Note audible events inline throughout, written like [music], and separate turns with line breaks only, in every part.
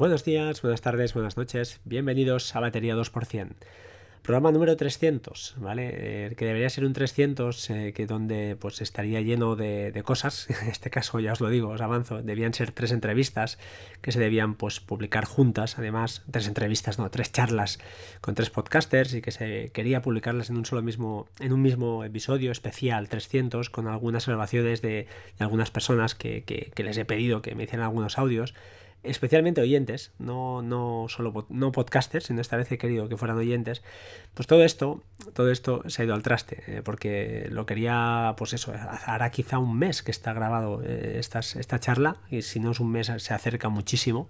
Buenos días, buenas tardes, buenas noches. Bienvenidos a Batería 2%. Programa número 300, ¿vale? Eh, que debería ser un 300 eh, que donde pues estaría lleno de, cosas. [laughs] En este caso ya os lo digo, os avanzo. Debían ser tres entrevistas que se debían pues publicar juntas. Además, tres entrevistas, no, tres charlas con tres podcasters y que se quería publicarlas en un solo mismo, en un mismo episodio especial 300 con algunas grabaciones de, algunas personas que, que les he pedido que me hicieran algunos audios especialmente oyentes, no, no solo no podcasters, sino esta vez he querido que fueran oyentes, pues todo esto, todo esto se ha ido al traste, eh, porque lo quería, pues eso, hará quizá un mes que está grabado eh, esta charla, y si no es un mes se acerca muchísimo.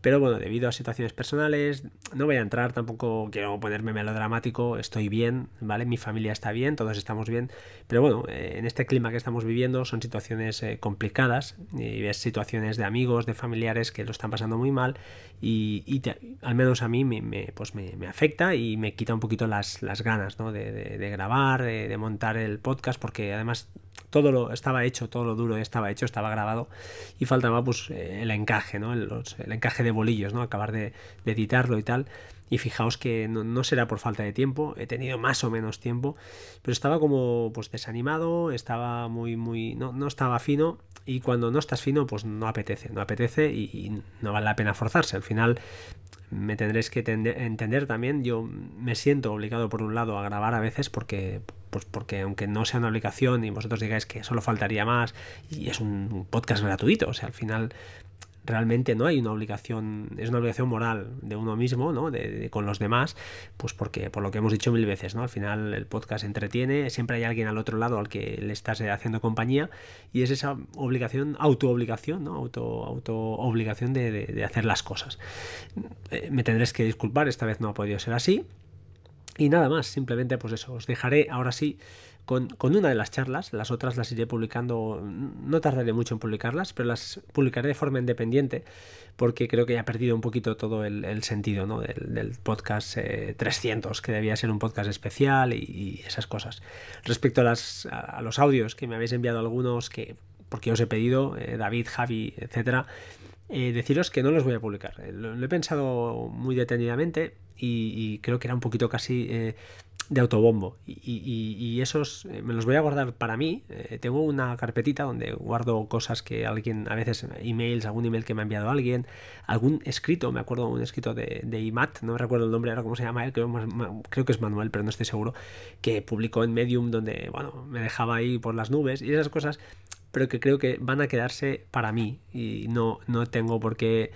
Pero bueno, debido a situaciones personales, no voy a entrar, tampoco quiero ponerme melodramático, estoy bien, ¿vale? Mi familia está bien, todos estamos bien. Pero bueno, eh, en este clima que estamos viviendo son situaciones eh, complicadas y ves situaciones de amigos, de familiares que lo están pasando muy mal y, al menos a mí me, pues me, afecta y me quita un poquito las, las ganas ¿no? de, grabar, de, montar el podcast, porque además todo lo estaba hecho, todo lo duro estaba hecho, estaba grabado y faltaba pues eh, el encaje, ¿no? el, el encaje de bolillos, ¿no? acabar de, editarlo y tal. Y fijaos que no, será por falta de tiempo, he tenido más o menos tiempo, pero estaba como pues desanimado, estaba muy, muy, no, no estaba fino y cuando no estás fino pues no apetece, no apetece y, no vale la pena forzarse. Al final me tendréis que entender también, yo me siento obligado por un lado a grabar a veces porque pues porque aunque no sea una obligación y vosotros digáis que solo faltaría más y es un podcast gratuito, o sea, al final realmente no hay una obligación, es una obligación moral de uno mismo, ¿no? De, con los demás, pues porque, por lo que hemos dicho mil veces, ¿no? Al final el podcast entretiene, siempre hay alguien al otro lado al que le estás haciendo compañía y es esa obligación, auto-obligación, ¿no? Auto, auto obligación de, de hacer las cosas. Eh, me tendréis que disculpar, esta vez no ha podido ser así. Y nada más, simplemente pues eso, os dejaré ahora sí con, una de las charlas, las otras las iré publicando, no tardaré mucho en publicarlas, pero las publicaré de forma independiente porque creo que ya he perdido un poquito todo el, sentido ¿no? del, podcast 300, eh, que debía ser un podcast especial y, esas cosas. Respecto a, las, a, los audios que me habéis enviado algunos, que porque os he pedido, eh, David, Javi, etcétera, eh, deciros que no los voy a publicar. Lo, he pensado muy detenidamente y, creo que era un poquito casi de autobombo. Y, esos eh, me los voy a guardar para mí. Eh, tengo una carpetita donde guardo cosas que alguien, a veces emails, algún email que me ha enviado alguien, algún escrito, me acuerdo un escrito de, IMAT, no recuerdo el nombre ahora cómo se llama él, creo, creo que es Manuel, pero no estoy seguro, que publicó en Medium donde, bueno, me dejaba ahí por las nubes y esas cosas, pero que creo que van a quedarse para mí y no, no tengo por qué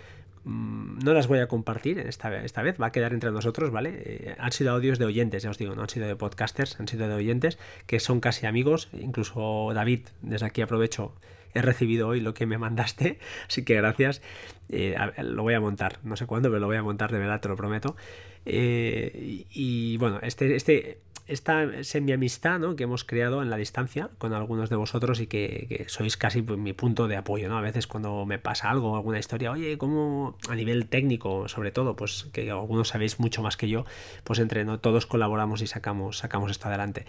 Mm, no las voy a compartir esta, esta vez, va a quedar entre nosotros, ¿vale? Eh, han sido audios de oyentes, ya os digo, no han sido de podcasters, han sido de oyentes que son casi amigos, incluso David, desde aquí aprovecho, he recibido hoy lo que me mandaste, [laughs] así que gracias, eh, lo voy a montar, no sé cuándo, pero lo voy a montar de verdad, te lo prometo. Eh, y, bueno, este, este esta semi-amistad que hemos creado en la distancia con algunos de vosotros y que, sois casi pues, mi punto de apoyo, ¿no? A veces cuando me pasa algo, alguna historia, oye, ¿cómo a nivel técnico, sobre todo, pues que algunos sabéis mucho más que yo, pues entre ¿no? todos colaboramos y sacamos, sacamos esto adelante.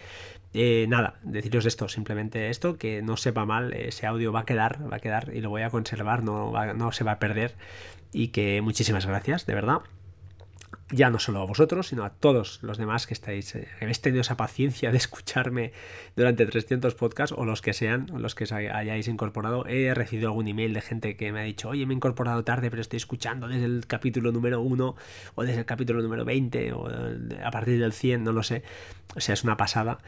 Eh, nada, deciros esto, simplemente esto, que no sepa mal, ese audio va a quedar, va a quedar y lo voy a conservar, no, no se va a perder y que muchísimas gracias, de verdad ya no solo a vosotros, sino a todos los demás que estáis, eh, habéis tenido esa paciencia de escucharme durante 300 podcasts o los que sean, los que hayáis incorporado. He recibido algún email de gente que me ha dicho, oye, me he incorporado tarde, pero estoy escuchando desde el capítulo número 1 o desde el capítulo número 20 o a partir del 100, no lo sé. O sea, es una pasada.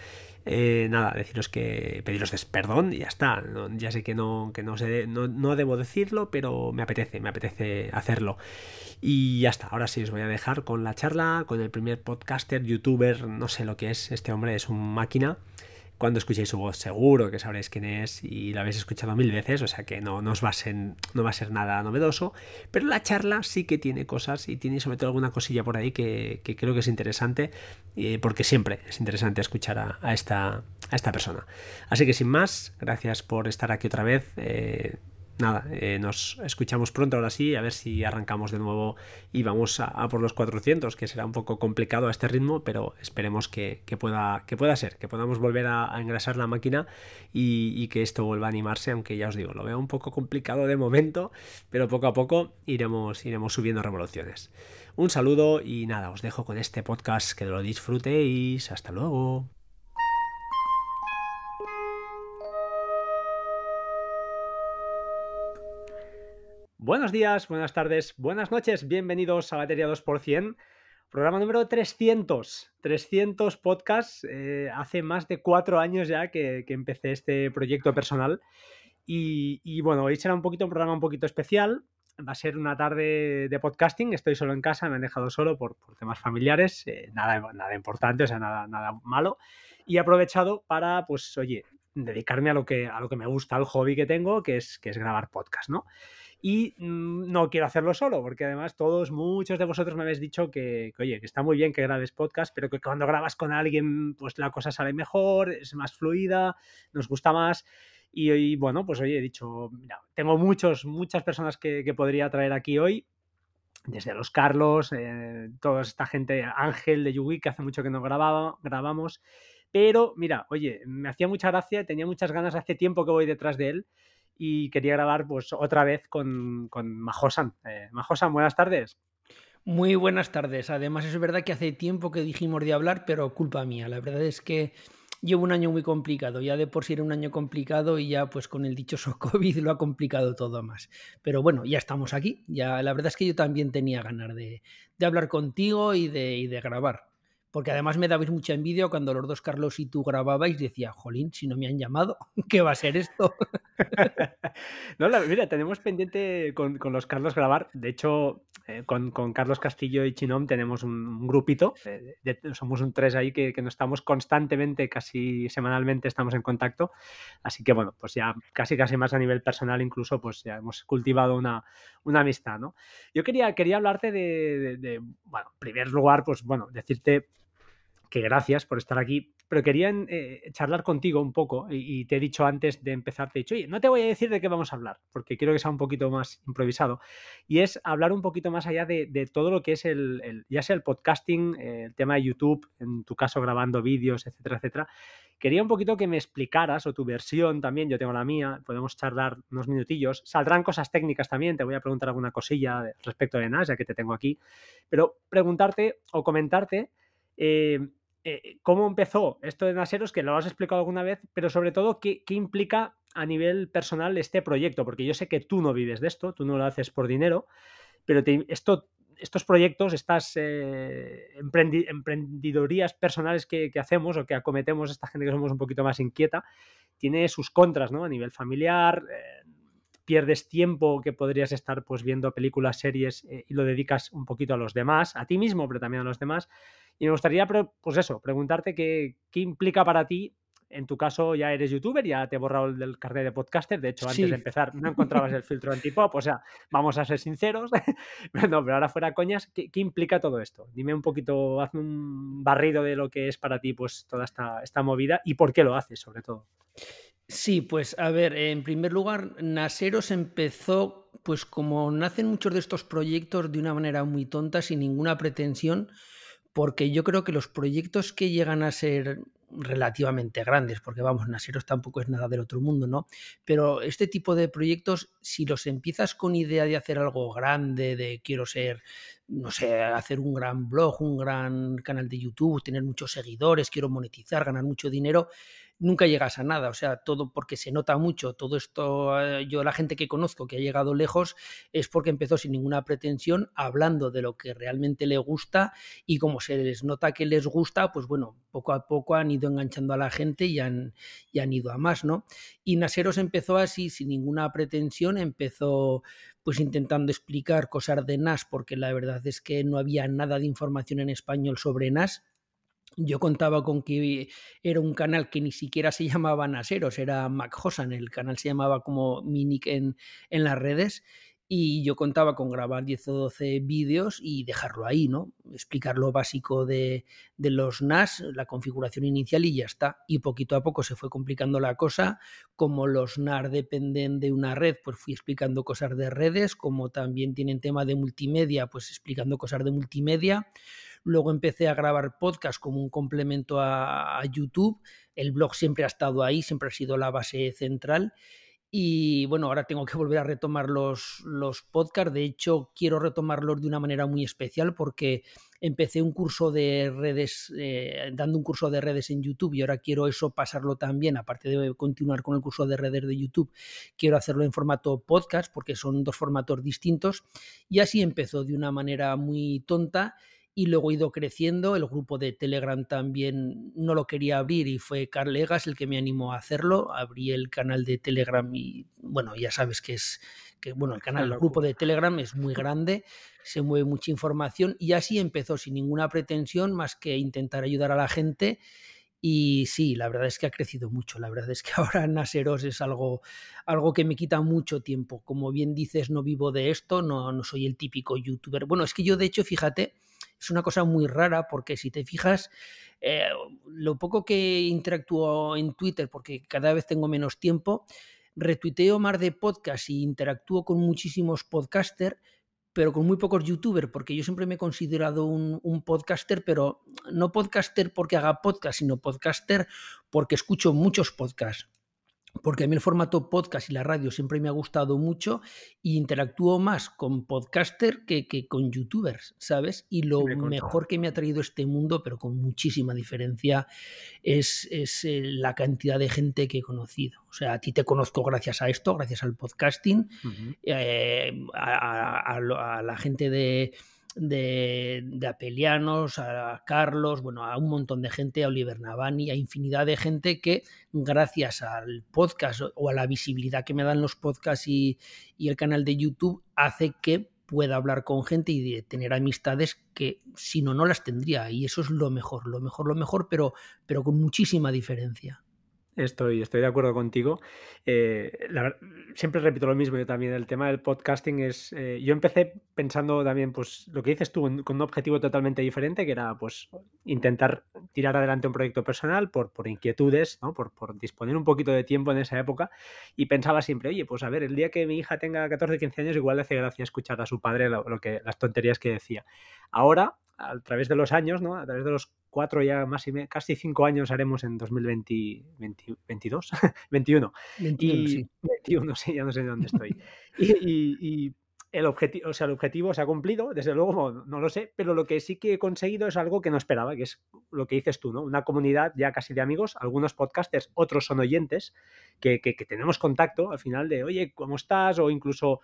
Eh, nada, deciros que pediros perdón y ya está. ya sé que no, que no, sé, no, no debo decirlo, pero me apetece, me apetece hacerlo. Y ya está, ahora sí os voy a dejar con la charla, con el primer podcaster, youtuber, no sé lo que es, este hombre es un máquina cuando escuchéis su voz seguro que sabréis quién es y la habéis escuchado mil veces, o sea que no, no, os va a ser, no va a ser nada novedoso, pero la charla sí que tiene cosas y tiene sobre todo alguna cosilla por ahí que, creo que es interesante, eh, porque siempre es interesante escuchar a, esta, a esta persona. Así que sin más, gracias por estar aquí otra vez. Eh, nada, eh, nos escuchamos pronto ahora sí, a ver si arrancamos de nuevo y vamos a, por los 400, que será un poco complicado a este ritmo, pero esperemos que, pueda, que pueda ser, que podamos volver a, engrasar la máquina y, que esto vuelva a animarse, aunque ya os digo, lo veo un poco complicado de momento, pero poco a poco iremos, iremos subiendo revoluciones. Un saludo y nada, os dejo con este podcast, que lo disfrutéis, hasta luego. Buenos días, buenas tardes, buenas noches, bienvenidos a Batería 2%, programa número 300, 300 podcasts, eh, hace más de cuatro años ya que, empecé este proyecto personal y, bueno, hoy será un programa un poquito especial, va a ser una tarde de podcasting, estoy solo en casa, me han dejado solo por, temas familiares, eh, nada, nada importante, o sea, nada, nada malo, y he aprovechado para, pues, oye, dedicarme a lo que, a lo que me gusta, al hobby que tengo, que es, que es grabar podcast, ¿no? Y mm, no quiero hacerlo solo, porque además todos, muchos de vosotros me habéis dicho que, oye, que está muy bien que grabes podcast, pero que cuando grabas con alguien, pues la cosa sale mejor, es más fluida, nos gusta más. Y, hoy bueno, pues oye, he dicho, mira, tengo muchos, muchas personas que, podría traer aquí hoy, desde los Carlos, eh, toda esta gente, Ángel de Yugui, que hace mucho que no grababa, grabamos. Pero mira, oye, me hacía mucha gracia, tenía muchas ganas, hace tiempo que voy detrás de él y quería grabar pues otra vez con, con Majosan. Eh, buenas tardes.
Muy buenas tardes. Además, es verdad que hace tiempo que dijimos de hablar, pero culpa mía. La verdad es que llevo un año muy complicado. Ya de por sí era un año complicado y ya pues con el dichoso [laughs] COVID lo ha complicado todo más. Pero bueno, ya estamos aquí. Ya la verdad es que yo también tenía ganas de, de hablar contigo y de, y de grabar. Porque además me dabais mucha envidia cuando los dos Carlos y tú grababais, decía, jolín, si no me han llamado, [laughs] ¿qué va a ser esto? [laughs]
no, mira, tenemos pendiente con, los Carlos grabar. De hecho, eh, con, Carlos Castillo y Chinom tenemos un, grupito. somos un tres ahí que, que nos estamos constantemente, casi semanalmente estamos en contacto. Así que bueno, pues ya casi casi más a nivel personal incluso, pues ya hemos cultivado una, una amistad, ¿no? Yo quería, quería hablarte de, de, bueno, en primer lugar, pues bueno, decirte que gracias por estar aquí, pero querían eh, charlar contigo un poco y, te he dicho antes de empezar, te he dicho, oye, no te voy a decir de qué vamos a hablar, porque quiero que sea un poquito más improvisado, y es hablar un poquito más allá de, todo lo que es el, ya sea el podcasting, eh, el tema de YouTube, en tu caso grabando vídeos, etcétera, etcétera. Quería un poquito que me explicaras, o tu versión también, yo tengo la mía, podemos charlar unos minutillos, saldrán cosas técnicas también, te voy a preguntar alguna cosilla respecto de NAS, ya que te tengo aquí, pero preguntarte o comentarte eh, eh, cómo empezó esto de Naseros, que lo has explicado alguna vez, pero sobre todo, ¿qué, implica a nivel personal este proyecto? Porque yo sé que tú no vives de esto, tú no lo haces por dinero, pero esto, estos proyectos, estas eh, emprendidorías personales que, hacemos o que acometemos esta gente que somos un poquito más inquieta, tiene sus contras, ¿no? A nivel familiar, pierdes tiempo que podrías estar pues viendo películas, series eh, y lo dedicas un poquito a los demás, a ti mismo, pero también a los demás. Y me gustaría, pues eso, preguntarte qué, qué implica para ti en tu caso ya eres youtuber, ya te he borrado el del carnet de podcaster. De hecho, antes de empezar no encontrabas el filtro antipop. O sea, vamos a ser sinceros. [laughs] no, pero ahora fuera coñas, ¿qué, implica todo esto? Dime un poquito, hazme un barrido de lo que es para ti pues toda esta, esta movida y por qué lo haces, sobre todo.
Sí, pues a ver, en primer lugar, Naseros empezó, pues como nacen muchos de estos proyectos de una manera muy tonta, sin ninguna pretensión, porque yo creo que los proyectos que llegan a ser relativamente grandes, porque vamos, Naseros tampoco es nada del otro mundo, ¿no? Pero este tipo de proyectos, si los empiezas con idea de hacer algo grande, de quiero ser, no sé, hacer un gran blog, un gran canal de YouTube, tener muchos seguidores, quiero monetizar, ganar mucho dinero, nunca llegas a nada, o sea, todo porque se nota mucho, todo esto, eh, yo la gente que conozco que ha llegado lejos es porque empezó sin ninguna pretensión, hablando de lo que realmente le gusta y como se les nota que les gusta, pues bueno, poco a poco han ido enganchando a la gente y han, y han ido a más, ¿no? Y Naseros empezó así, sin ninguna pretensión, empezó pues intentando explicar cosas de NAS, porque la verdad es que no había nada de información en español sobre NAS, yo contaba con que era un canal que ni siquiera se [laughs] llamaba Naseros, era Mac el canal se llamaba como Minic en, en las redes. y yo contaba con grabar 10 o 12 vídeos y dejarlo ahí, ¿no? Explicar lo básico de, de, los NAS, la configuración inicial y ya está. Y poquito a poco se fue complicando la cosa. Como los NAS dependen de una red, pues fui explicando cosas de redes. Como también tienen tema de multimedia, pues explicando cosas de multimedia. Luego empecé a grabar podcast como un complemento a, YouTube. El blog siempre ha estado ahí, siempre ha sido la base central. Y bueno, ahora tengo que volver a retomar los, los podcasts. De hecho, quiero retomarlos de una manera muy especial porque empecé un curso de redes, eh, dando un curso de redes en YouTube y ahora quiero eso pasarlo también, aparte de continuar con el curso de redes de YouTube, quiero hacerlo en formato podcast porque son dos formatos distintos. Y así empezó de una manera muy tonta y luego he ido creciendo. El grupo de Telegram también no lo quería abrir y fue Carl Legas el que me animó a hacerlo. Abrí el canal de Telegram y bueno, ya sabes que es que bueno, el canal, el grupo de Telegram es muy grande, se mueve mucha información y así empezó sin ninguna pretensión más que intentar ayudar a la gente. Y sí, la verdad es que ha crecido mucho. La verdad es que [laughs] ahora Naseros es algo, algo que me quita mucho tiempo. Como bien dices, no vivo de esto, no, no soy el típico youtuber. Bueno, es que yo de hecho, fíjate, es una cosa muy rara porque si te fijas, eh, lo poco que interactúo en Twitter, porque cada vez tengo menos tiempo, retuiteo más de podcast y interactúo con muchísimos podcasters, pero con muy pocos youtubers, porque yo siempre me he considerado un, un, podcaster, pero no podcaster porque haga podcast, sino podcaster porque escucho muchos podcasts porque a mí el formato podcast y la radio siempre me ha gustado mucho e interactúo más con podcaster que, que con youtubers, ¿sabes? Y lo mejor que me ha traído este mundo, pero con muchísima diferencia, es, es, eh, la cantidad de gente que he conocido. O sea, a ti te conozco gracias a esto, gracias al podcasting, uh -huh. eh, a, a, a la gente de de, de, Apelianos, a Carlos, bueno, a un montón de gente, a Oliver Navani, a infinidad de gente que gracias al podcast o a la visibilidad que me dan los podcasts y, y el canal de YouTube hace que pueda hablar con gente y de tener amistades que si no, no las tendría. Y eso es lo mejor, lo mejor, lo mejor, pero, pero con muchísima diferencia.
Estoy, estoy de acuerdo contigo. Eh, siempre repito lo mismo, yo también. El tema del podcasting es. Eh, yo empecé pensando también, pues, lo que dices tú, con un objetivo totalmente diferente, que era, pues, intentar tirar adelante un proyecto personal por, por inquietudes, ¿no? Por, por, disponer un poquito de tiempo en esa época. Y pensaba siempre, oye, pues, a ver, el día que mi hija tenga 14, 15 años, igual le hace gracia escuchar a su padre lo, lo que, las tonterías que decía. Ahora, a través de los años, ¿no? A través de los cuatro ya más y me, casi cinco años haremos en 2022, 21.
21,
y,
sí.
21, sí, ya no sé de dónde estoy. [laughs] y, y, y, el objetivo, o sea, el objetivo se ha cumplido, desde luego no, no, lo sé, pero lo que sí que he conseguido es algo que no esperaba, que es lo que dices tú, ¿no? Una comunidad ya casi de amigos, algunos podcasters, otros son oyentes, que, que, que tenemos contacto al final de, oye, ¿cómo estás? O incluso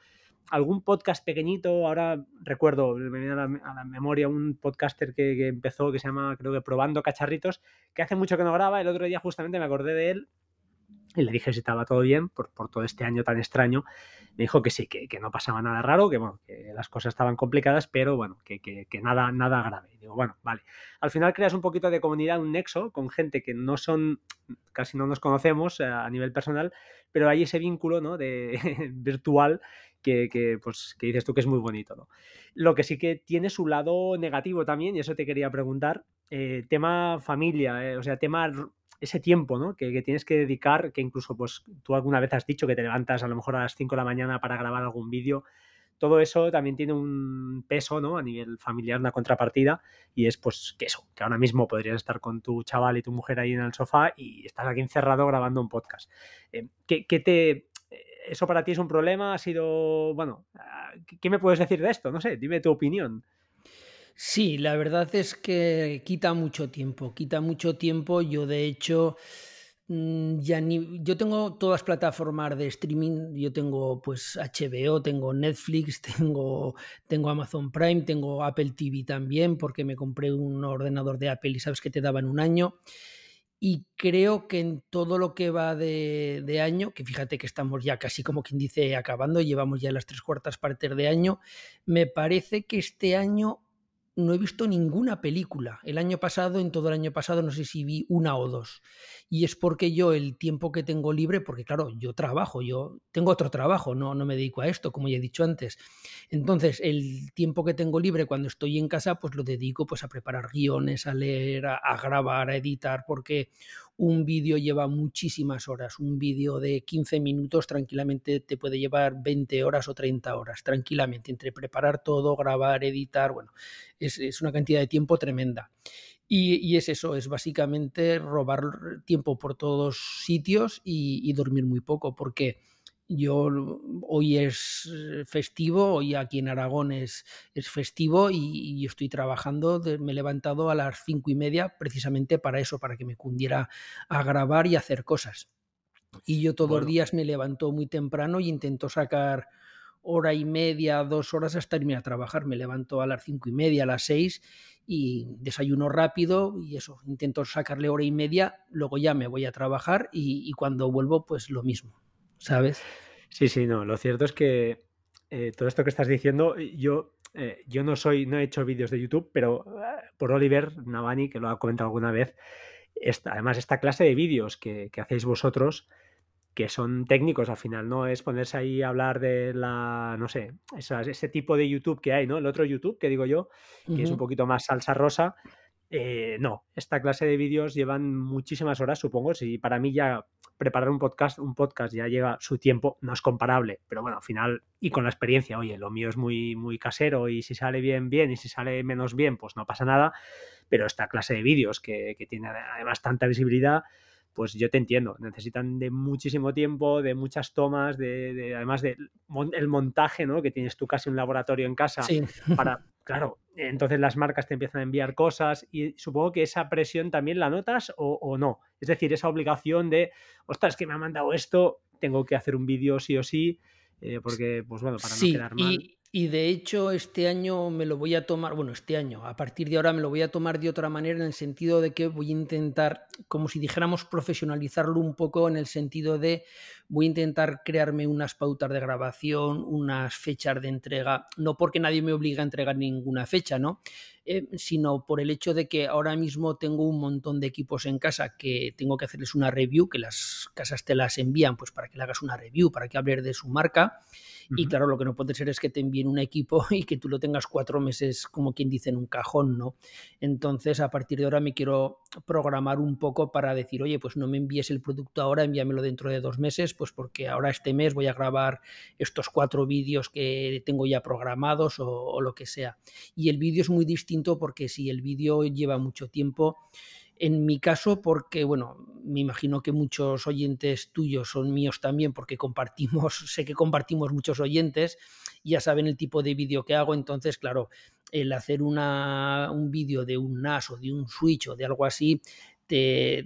algún podcast pequeñito, ahora recuerdo, me viene a la, a la memoria un podcaster que, que, empezó, que se llama, creo que Probando Cacharritos, que hace mucho que no graba, el otro día justamente me acordé de él y le dije si estaba todo bien por, por todo este año tan extraño. Me dijo que sí, que, que, no pasaba nada raro, que bueno, que las cosas estaban complicadas, pero bueno, que, que, nada, nada grave. Y digo, bueno, vale. Al final creas un poquito de comunidad, un nexo con gente que no son, casi no nos conocemos a, eh, a nivel personal, pero hay ese vínculo ¿no? de, [laughs] virtual que, pues, que dices tú que es muy bonito. ¿no? Lo que sí que tiene su lado negativo también, y eso te quería preguntar, eh, tema familia, eh, o sea, tema ese tiempo ¿no? que, que, tienes que dedicar, que incluso pues tú alguna vez has dicho que te levantas a lo mejor a las 5 de la mañana para grabar algún vídeo, todo eso también tiene un peso ¿no? a nivel familiar, una contrapartida, y es pues que eso, que ahora mismo podrías estar con tu chaval y tu mujer ahí en el sofá y estás aquí encerrado grabando un podcast. Eh, ¿qué, ¿Qué te ¿Eso para ti es un problema? ¿Ha sido, bueno, qué me puedes decir de esto? No sé, dime tu opinión.
Sí, la verdad es que quita mucho tiempo, quita mucho tiempo. Yo de hecho, mm, ya ni, yo tengo todas plataformas de streaming, yo tengo pues HBO, tengo Netflix, [laughs] tengo, tengo Amazon Prime, tengo Apple TV también, porque me compré un ordenador de Apple y sabes que te daban un año y creo que en todo lo que va de, de, año, que fíjate que estamos ya casi como quien dice acabando, llevamos ya las tres cuartas partes de año, me parece que este año no he visto ninguna película. El año pasado, en todo el año pasado, no sé si vi una o dos. Y es porque yo el tiempo que tengo libre, porque claro, yo trabajo, yo tengo otro trabajo, no, no me dedico a esto, como ya he dicho antes. Entonces, el tiempo que tengo libre cuando estoy en casa, pues lo dedico pues a preparar guiones, a leer, a, grabar, a editar, porque un vídeo lleva muchísimas horas. Un vídeo de 15 minutos tranquilamente te puede llevar 20 horas o 30 horas, tranquilamente, entre preparar todo, grabar, editar, bueno, es, es una cantidad de tiempo tremenda. Y, y, es eso, es básicamente robar tiempo por todos sitios y, y dormir muy poco, porque yo hoy es eh, festivo, hoy aquí en Aragón es, es festivo y, y, estoy trabajando. me he levantado a las cinco y media precisamente para eso, para que me cundiera a grabar y hacer cosas. Y yo todos bueno. los días me levanto muy temprano y intento sacar hora y media, dos horas hasta irme a trabajar. Me levanto a las cinco y media, a las seis y desayuno rápido y eso, intento sacarle hora y media, luego ya me voy a trabajar y, cuando vuelvo pues lo mismo, ¿sabes?
Sí, sí, no. Lo cierto es que eh, todo esto que estás diciendo, yo, eh, yo no soy, no he hecho vídeos de YouTube, pero uh, por Oliver Navani, que lo ha comentado alguna vez, esta, además esta clase de vídeos que, hacéis vosotros, que son técnicos al final, no es ponerse ahí a hablar de la, no sé, ese tipo de YouTube que hay, ¿no? El otro YouTube, que digo yo, que uh -huh. es un poquito más salsa rosa. Eh, no, esta clase de vídeos llevan muchísimas horas, supongo. Si para mí ya preparar un podcast, un podcast ya lleva su tiempo, no es comparable, pero bueno, al final, y con la experiencia, oye, lo mío es muy, muy casero y si sale bien, bien, y si sale menos bien, pues no pasa nada, pero esta clase de vídeos que, que tiene además tanta visibilidad, pues yo te entiendo, necesitan de muchísimo tiempo, de muchas tomas, de, de además del de el montaje, ¿no? Que tienes tú casi un laboratorio en casa
sí.
para, [laughs] claro, entonces las marcas te empiezan a enviar cosas y supongo que esa presión también la notas o, o no. Es decir, esa obligación de, ostras, que me ha mandado esto, tengo que hacer un vídeo sí o sí, eh, porque, pues bueno, para
sí,
no quedar mal.
Y... Y de hecho, este año me lo voy a tomar, bueno, este año, a partir de ahora me lo voy a tomar de otra manera en el sentido de que voy a intentar, como si dijéramos, profesionalizarlo un poco en el sentido de voy a intentar crearme unas pautas de grabación, unas fechas de entrega, no porque nadie me obliga a entregar ninguna fecha, ¿no? Eh, sino por el hecho de que ahora mismo tengo un montón de equipos en casa que tengo que hacerles una review, que las casas te las envían pues para que le hagas una review, para que hables de su marca. Uh -huh. Y claro, lo que no puede ser es que te envíen un equipo [laughs] y que tú lo tengas cuatro meses, como quien dice, en un cajón, ¿no? Entonces, a partir de ahora me quiero programar un poco para decir, oye, pues no me envíes el producto ahora, envíamelo dentro de dos meses, pues porque ahora este mes voy a grabar estos cuatro vídeos que tengo ya programados o, o lo que sea. Y el vídeo es muy distinto porque si el vídeo lleva mucho tiempo, en mi caso, porque, bueno, me imagino que muchos oyentes tuyos son míos también, porque compartimos, [laughs] sé que compartimos muchos oyentes, ya saben el tipo de vídeo que hago, entonces, claro, el hacer una, un vídeo de un NAS o de un Switch o de algo así, te,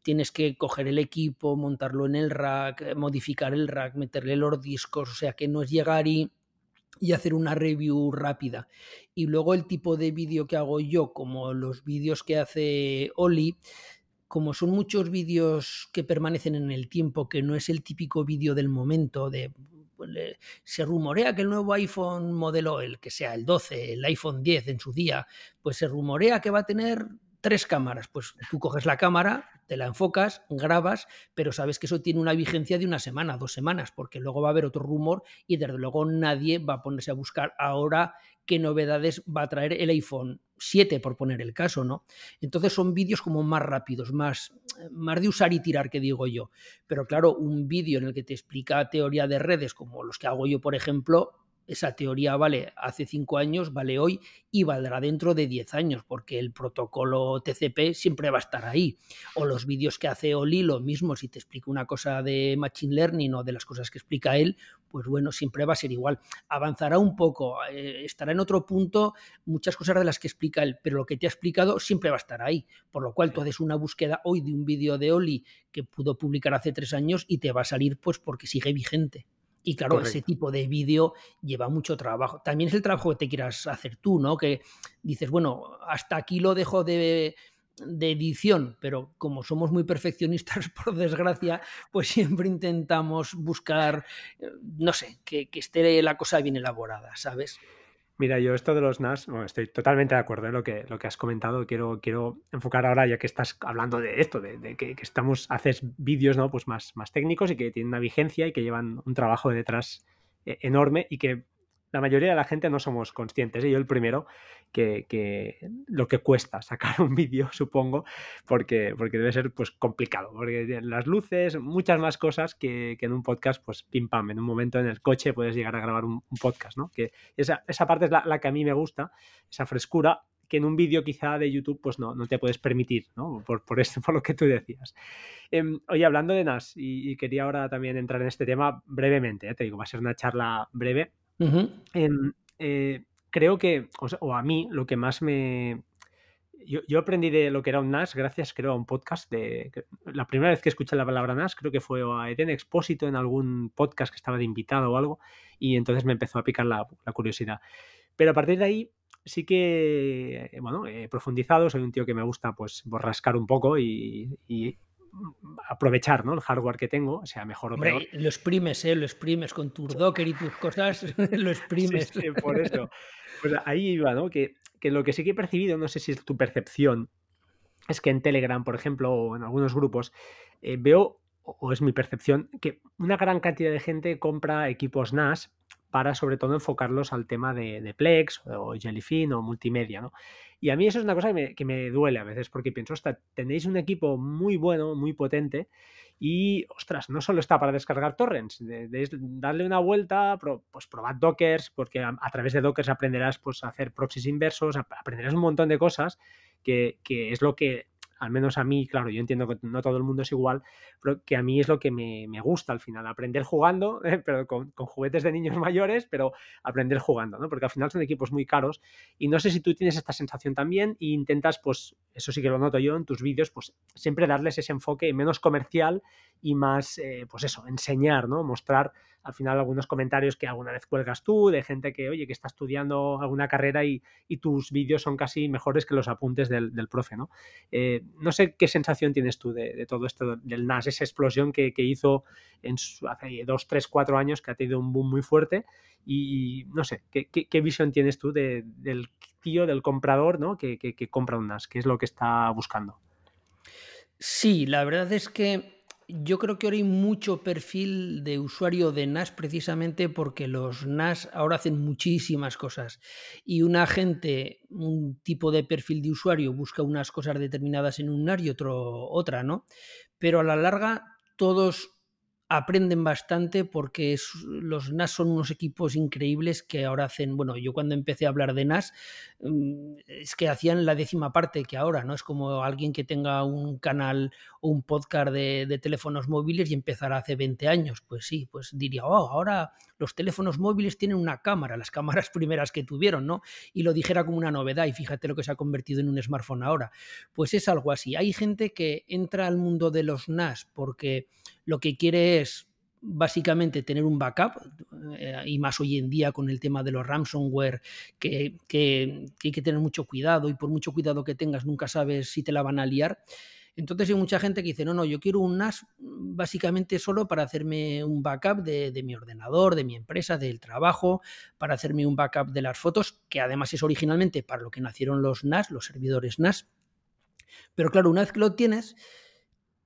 tienes que coger el equipo, montarlo en el rack, modificar el rack, meterle los discos, o sea que no es llegar y y hacer una review rápida. Y luego el tipo de vídeo que hago yo, como los vídeos que hace Oli, como son muchos vídeos que permanecen en el tiempo, que no es el típico vídeo del momento de pues, se rumorea que el nuevo iPhone modelo, el que sea el 12, el iPhone 10 en su día, pues se rumorea que va a tener tres cámaras. Pues tú coges la cámara, te la enfocas, grabas, pero sabes que eso tiene una vigencia de una semana, dos semanas, porque luego va a haber otro rumor y desde luego nadie va a ponerse a buscar ahora qué novedades va a traer el iPhone 7, por poner el caso, ¿no? Entonces son vídeos como más rápidos, más, más de usar y tirar, que digo yo. Pero claro, un vídeo en el que te explica teoría de redes, como los que hago yo, por ejemplo, esa teoría vale hace cinco años, vale hoy y valdrá dentro de 10 años, porque el protocolo TCP siempre va a estar ahí. O los vídeos que hace Oli, lo mismo, si te explico una cosa de Machine Learning o de las cosas que explica él, pues bueno, siempre va a ser igual. Avanzará un poco, eh, estará en otro punto muchas cosas de las que explica él, pero lo que te ha explicado siempre va a estar ahí. Por lo cual tú haces una búsqueda hoy de un vídeo de Oli que pudo publicar hace tres años y te va a salir pues porque sigue vigente. Y claro, Correcto. ese tipo de vídeo lleva mucho trabajo. También es el trabajo que te quieras hacer tú, ¿no? Que dices, bueno, hasta aquí lo dejo de, de edición, pero como somos muy perfeccionistas, [laughs] por desgracia, pues siempre intentamos buscar, no sé, que, que esté la cosa bien elaborada, ¿sabes?
Mira, yo esto de los NAS, bueno, estoy totalmente de acuerdo en lo que, lo que has comentado. Quiero, quiero enfocar ahora, ya que estás hablando de esto, de, que, estamos, haces vídeos ¿no? pues más, más técnicos y que tienen una vigencia y que llevan un trabajo detrás eh, enorme y que la mayoría de la gente no somos conscientes, y ¿eh? yo el primero, que, lo que cuesta sacar [laughs] un vídeo, supongo, porque, porque debe ser pues complicado, porque las luces, muchas más cosas que, en un podcast, pues pim pam, en un momento en el coche puedes llegar a grabar un, podcast, ¿no? Que esa, esa parte es la, que a mí me gusta, esa frescura, que en un vídeo quizá de YouTube pues no, no te puedes permitir, ¿no? Por, por, esto, [laughs] por lo que tú decías. Em, oye, hablando de NAS, y, quería ahora también entrar en este tema brevemente, ¿eh? te digo, va a ser una charla breve, Em, eh, creo que, o, a mí, lo que más me... Yo, aprendí de lo que era un NAS gracias, creo, a un podcast de... La primera vez que escuché la palabra NAS creo que fue a Eden Expósito en algún podcast que estaba de invitado o algo y entonces me empezó a picar la, curiosidad. Pero a partir de ahí sí que, bueno, he profundizado, soy un tío que me gusta pues borrascar un poco y, aprovechar ¿no? el hardware que tengo, sea mejor o peor.
Lo exprimes, ¿eh? lo exprimes con tu Docker y tus cosas, [laughs] lo [laughs] exprimes.
Sí, por eso. Pues ahí iba, ¿no? Que, lo que sí que he percibido, no sé si es tu percepción, es que en Telegram, por ejemplo, o en algunos grupos, eh, veo, o es mi percepción, que una gran cantidad de gente compra equipos NAS para sobre todo enfocarlos al tema de, Plex o Jellyfin o multimedia, ¿no? Y a mí eso es una cosa que me, duele a veces porque pienso, ostras, tenéis un equipo muy bueno, muy potente y, ostras, no solo está para descargar torrents, darle una vuelta, pues probad dockers, porque a, través de dockers aprenderás pues, a hacer proxies inversos, aprenderás un montón de cosas que es lo que al menos a mí, claro, yo entiendo que no todo el mundo es igual, pero que a mí es lo que me, gusta al final, aprender jugando, [laughs] pero con, juguetes de niños [laughs] mayores, pero aprender jugando, ¿no? Porque al final son equipos muy caros y no sé si tú tienes esta sensación también e intentas, pues, eso sí que lo noto yo en tus vídeos, pues siempre darles ese enfoque menos comercial y más, eh, pues eso, enseñar, ¿no? Mostrar al final algunos comentarios que alguna vez cuelgas tú, de gente que, oye, que está estudiando alguna carrera y, tus vídeos son casi mejores que los apuntes del, profe, ¿no? Eh, no sé qué sensación tienes tú de, todo esto del NAS, esa explosión que, hizo en hace dos, tres, cuatro años, que ha tenido un boom muy fuerte y, no sé, ¿qué, visión tienes tú del tío, del comprador, ¿no? Que, que compra un NAS, qué es lo que está buscando.
Sí, la verdad es que yo creo que ahora hay mucho perfil de usuario de NAS precisamente porque los NAS ahora hacen muchísimas cosas y una gente, un tipo de perfil de usuario busca unas cosas determinadas en un NAS y otro otra, ¿no? Pero a la larga todos aprenden bastante porque los NAS son unos equipos increíbles que ahora hacen, bueno, yo cuando empecé a hablar de NAS mm, es que hacían la décima parte que ahora, ¿no? Es como alguien que tenga un canal o un podcast de, teléfonos móviles y empezara hace 20 años, pues sí, pues diría, oh, ahora los teléfonos móviles tienen una cámara, las cámaras [laughs] primeras que tuvieron, ¿no? Y lo dijera como una novedad y fíjate lo que se ha convertido en un smartphone ahora. Pues es algo así. Hay gente que entra al mundo de los NAS porque lo que quiere es básicamente tener un backup, eh, y más hoy en día con el tema de los ransomware, que, que, hay que tener mucho cuidado y por mucho cuidado que tengas nunca sabes si te la van a liar. Entonces hay mucha gente que dice, no, no, yo quiero un NAS básicamente solo para hacerme un backup de, de, mi ordenador, de mi empresa, del trabajo, para hacerme un backup de las fotos, que además es originalmente para lo que nacieron los NAS, los servidores NAS. Pero claro, una vez que lo tienes,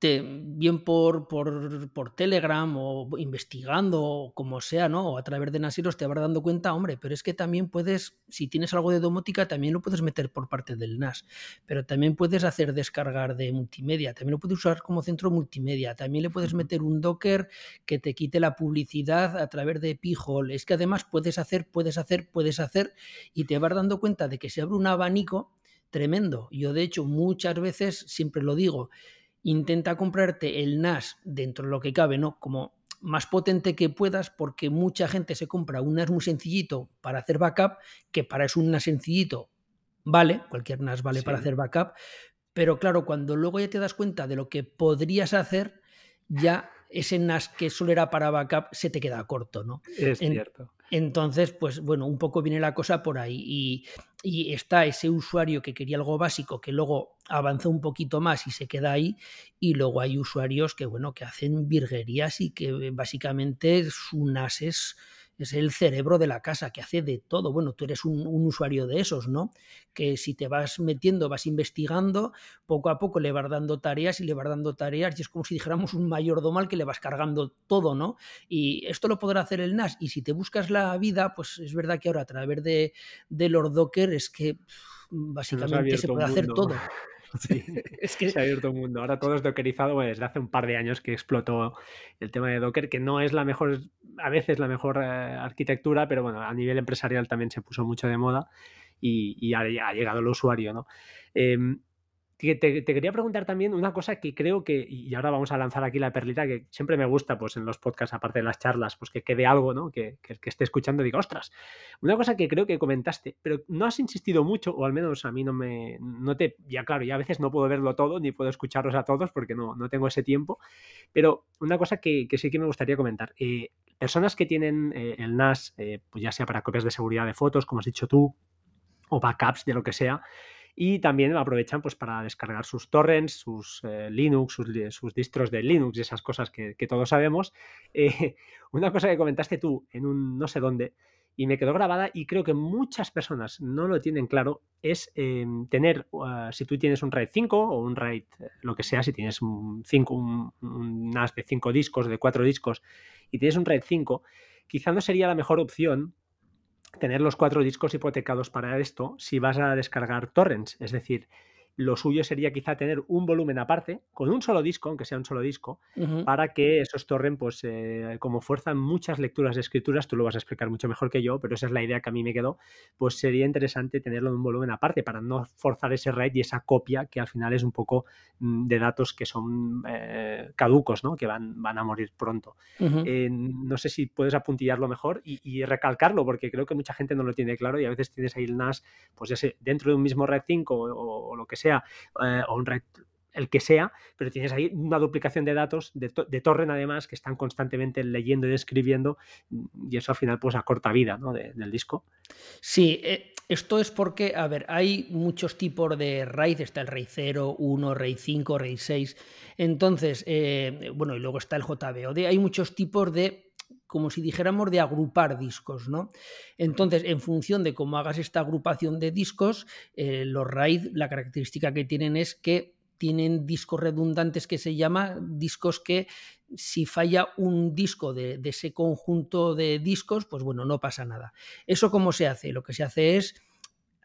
bien por, por, Telegram o investigando o como sea, ¿no? O a través de Nasiros te vas dando cuenta, hombre, pero es que también puedes, si tienes algo de domótica, también lo puedes meter por parte del NAS, pero también puedes hacer descargar de multimedia, también lo puedes usar como centro multimedia, también le puedes meter un Docker que te quite la publicidad a través de Pijol. Es que además puedes hacer, puedes hacer, puedes hacer y te vas dando cuenta de que se abre un abanico tremendo. Yo de hecho muchas veces siempre lo digo, intenta comprarte el NAS dentro de lo que cabe, ¿no? Como más potente que puedas, porque mucha gente se compra un NAS muy sencillito para hacer backup, que para eso un NAS sencillito vale, cualquier NAS vale para hacer backup, pero claro, cuando luego ya te das cuenta de lo que podrías hacer, ya ese NAS que solo era para backup se te queda corto, ¿no?
Es cierto.
Entonces, pues bueno, un poco viene la cosa por ahí y, está ese usuario que quería algo básico que luego avanza un poquito más y se queda ahí y luego hay usuarios que, bueno, que hacen virguerías y que básicamente su NAS es es el cerebro de la casa que hace de todo. Bueno, tú eres un, usuario de esos, ¿no? Que si te vas metiendo, vas investigando, poco a poco le vas dando tareas y le vas dando tareas y es como si dijéramos un mayordomo al que le vas cargando todo, ¿no? Y esto lo podrá hacer el NAS y si te buscas la vida, pues es verdad que ahora a través de, de Lord Docker es que básicamente se, puede hacer todo. [laughs]
Sí, [laughs] es que se ha abierto un mundo. Ahora todo es dockerizado desde hace un par de años que explotó el tema de Docker, que no es la mejor, a veces la mejor eh, arquitectura, pero bueno, a nivel empresarial también se puso mucho de moda y, ha, llegado el usuario, ¿no? Em, te, quería preguntar también una cosa que creo que, y ahora vamos a lanzar aquí la perlita, que siempre me gusta, pues en los podcasts, aparte de las charlas, pues que quede algo, ¿no? Que, que que esté escuchando diga, ostras, una cosa que creo que comentaste, pero no has insistido mucho, o al menos a mí no me, no te, ya claro, ya a veces no puedo verlo todo, ni puedo escucharlos a todos porque no, no tengo ese tiempo, pero una cosa que, sí que me gustaría comentar, eh, personas que tienen eh, el NAS, eh, pues ya sea para copias de seguridad de fotos, como has dicho tú, o backups de lo que sea, y también aprovechan pues, para descargar sus torrents, sus eh, Linux, sus, distros de Linux y esas cosas que, todos sabemos. Eh, [laughs] una cosa que comentaste tú en un no sé dónde y me quedó grabada y creo que muchas personas no lo tienen claro es em, tener, uh, si tú tienes un RAID 5 o un RAID, eh, lo que sea, si tienes un, 5, un, NAS de 5 discos, de 4 discos y tienes un RAID 5, quizá no sería la mejor opción tener los cuatro discos hipotecados para esto si vas a descargar torrents. Es decir, lo suyo sería quizá tener un volumen aparte, con un solo disco, aunque sea un solo disco, para que esos torrents, pues eh, como fuerzan muchas lecturas de escrituras, tú lo vas a explicar mucho mejor que yo, pero esa es la idea que a mí me quedó, pues sería interesante tenerlo en un volumen aparte para no forzar ese RAID y esa copia que al final es un poco mm, de datos que son eh, caducos, ¿no? que van, van a morir pronto. Eh, no sé si puedes apuntillarlo mejor y, recalcarlo, porque creo que mucha gente no lo tiene claro y a veces tienes ahí el NAS, pues ya sé, dentro de un mismo RAID 5 o lo que sea, eh, o un red el que sea, pero tienes ahí una duplicación de datos de, torrent además que están constantemente leyendo y escribiendo y eso al final pues acorta vida del disco.
Sí, eh, esto es porque, a ver, hay muchos tipos de RAID, está el RAID 0, 1, RAID 5, RAID 6, entonces, eh, bueno, y luego está el JBOD, hay muchos tipos de como si dijéramos de agrupar discos, ¿no? Entonces, en función de cómo hagas esta agrupación de discos, eh, los RAID, la característica que tienen es que tienen discos redundantes que se llama discos que si falla un disco de, de, ese conjunto de discos, pues bueno, no pasa nada. ¿Eso cómo se hace? Lo que se hace es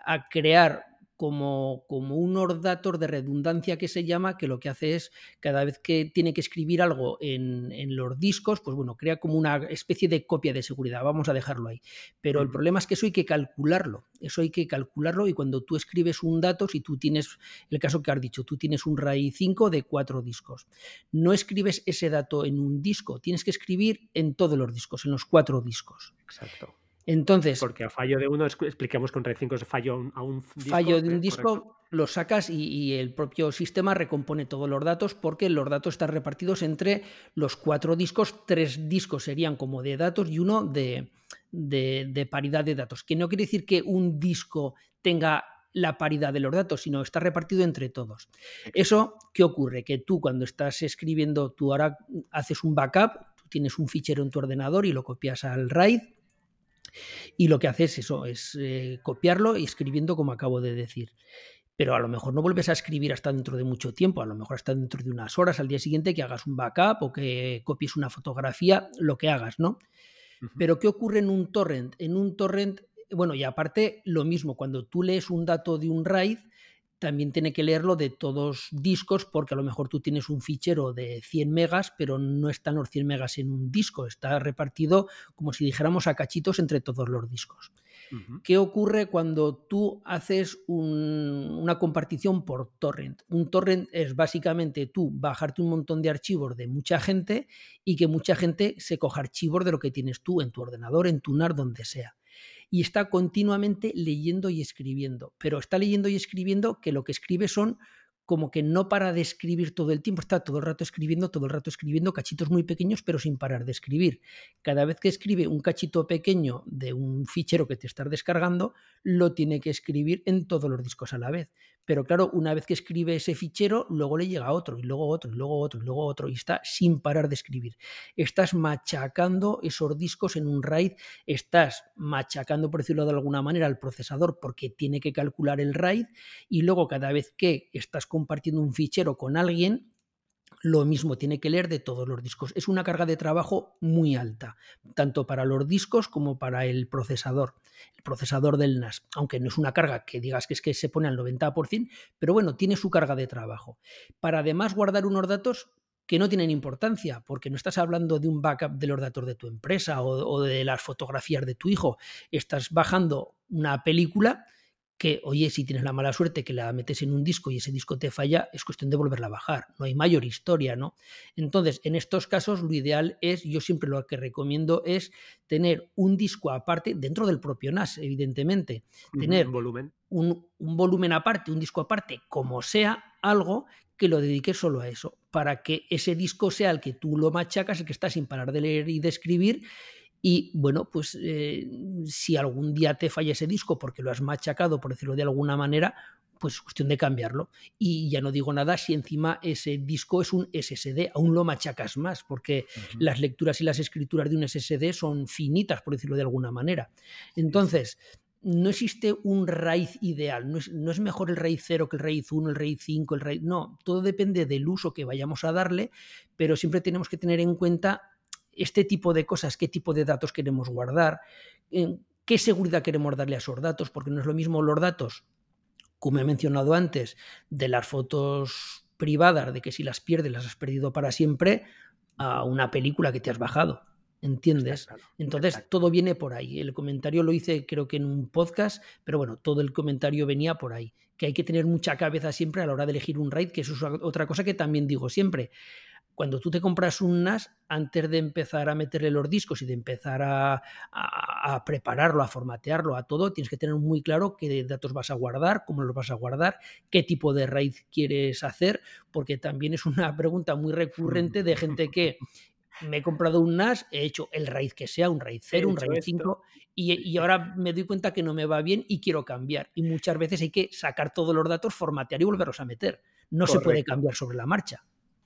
a crear como, como un ordator de redundancia que se llama, que lo que hace es, cada vez que tiene que escribir algo en, los discos, pues bueno, crea como una especie de copia de seguridad, vamos a dejarlo ahí. Pero el problema es que eso hay que calcularlo, eso hay que calcularlo y cuando tú escribes un dato, si tú tienes, el caso que has dicho, tú tienes un RAID 5 de cuatro discos, no escribes ese dato en un disco, tienes que escribir en todos los discos, en los cuatro discos.
Exacto.
Entonces.
Porque a fallo de uno, expliquemos con Red 5 fallo a un disco.
Fallo de un disco, lo sacas y, el propio sistema recompone todos los datos porque los datos están repartidos entre los cuatro discos. Tres discos serían como de datos y uno de, de paridad de datos. Que no quiere decir que un disco tenga la paridad de los datos, sino está repartido entre todos. Eso, ¿qué ocurre? Que tú cuando estás escribiendo, tú ahora haces un backup, tú tienes un fichero en tu ordenador y lo copias al RAID y lo que hace es eso, es eh, copiarlo y escribiendo como acabo de decir. Pero a lo mejor no vuelves a escribir hasta dentro de mucho tiempo, a lo mejor hasta dentro de unas horas al día siguiente que hagas un backup o que copies una fotografía, lo que hagas, ¿no? Pero ¿qué ocurre en un torrent? En un torrent, bueno, y aparte lo mismo, cuando tú lees un dato de un RAID, también tiene que leerlo de todos discos, porque a lo mejor tú tienes un fichero de 100 megas, pero no están los 100 megas en un disco, está repartido como si dijéramos a cachitos entre todos los discos. ¿Qué ocurre cuando tú haces una compartición por torrent? Un torrent es básicamente tú bajarte un montón de archivos de mucha gente y que mucha gente se coja archivos de lo que tienes tú en tu ordenador, en tu NAR, donde sea y está continuamente leyendo y escribiendo, pero está leyendo y escribiendo que lo que escribe son como que no para de escribir todo el tiempo, está todo el rato escribiendo, todo el rato escribiendo cachitos muy pequeños, pero sin parar de escribir. Cada vez que escribe un cachito pequeño de un fichero que te estás descargando, lo tiene que escribir en todos los discos a la vez. pero claro, una vez que escribe ese fichero, luego le llega otro, y luego otro, y luego otro, y luego otro, y está sin parar de escribir. Estás machacando esos discos en un RAID, estás machacando, por decirlo de alguna manera, al procesador porque tiene que calcular el RAID, y luego cada vez que estás compartiendo un fichero con alguien, lo mismo tiene que leer de todos los discos. Es una carga de trabajo muy alta, tanto para los discos como para el procesador, el procesador del NAS, aunque no es una carga que digas que es que se pone al 90%, pero bueno, tiene su carga de trabajo. Para además guardar unos datos que no tienen importancia, porque no estás hablando de un backup de los datos de tu empresa o, o de las fotografías de tu hijo, estás bajando una película que, oye, si tienes la mala suerte que la metes en un disco y ese disco te falla, es cuestión de volverla a bajar. No hay mayor historia, ¿no? Entonces, en estos casos, lo ideal es, yo siempre lo que recomiendo es tener un disco aparte, dentro del propio NAS, evidentemente. Tener
un volumen.
Un, un volumen aparte, un disco aparte, como sea, algo que lo dediques solo a eso, para que ese disco sea el que tú lo machacas, el que está sin parar de leer y de escribir, y bueno, pues eh, si algún día te falla ese disco porque lo has machacado, por decirlo de alguna manera, pues es cuestión de cambiarlo. Y ya no digo nada si encima ese disco es un SSD, aún lo machacas más, porque las lecturas y las escrituras de un SSD son finitas, por decirlo de alguna manera. Entonces, no existe un raíz ideal, no es, no es, mejor el raíz 0 que el raíz 1, el raíz 5, el raíz... No, todo depende del uso que vayamos a darle, pero siempre tenemos que tener en cuenta este tipo de cosas, qué tipo de datos queremos guardar, qué seguridad queremos darle a esos datos, porque no es lo mismo los datos, como he mencionado antes, de las fotos privadas, de que si las pierdes las has perdido para siempre, a una película que te has bajado. ¿Entiendes? Entonces todo viene por ahí. El comentario lo hice creo que en un podcast, pero bueno, todo el comentario venía por ahí. Que hay que tener mucha cabeza siempre a la hora de elegir un RAID, que eso es otra cosa que también digo siempre cuando tú te compras un NAS, antes de empezar a meterle los discos y de empezar a, a, prepararlo, a formatearlo, a todo, tienes que tener muy claro qué datos vas a guardar, cómo los vas a guardar, qué tipo de RAID quieres hacer, porque también es una [laughs] pregunta muy recurrente de gente que me he comprado un NAS, he hecho el RAID que sea, un RAID 0, un RAID 5, y, y, ahora me doy cuenta que no me va bien y quiero cambiar. Y muchas veces hay que sacar todos los datos, formatear y volverlos a meter. No Correcto. se puede cambiar sobre la marcha.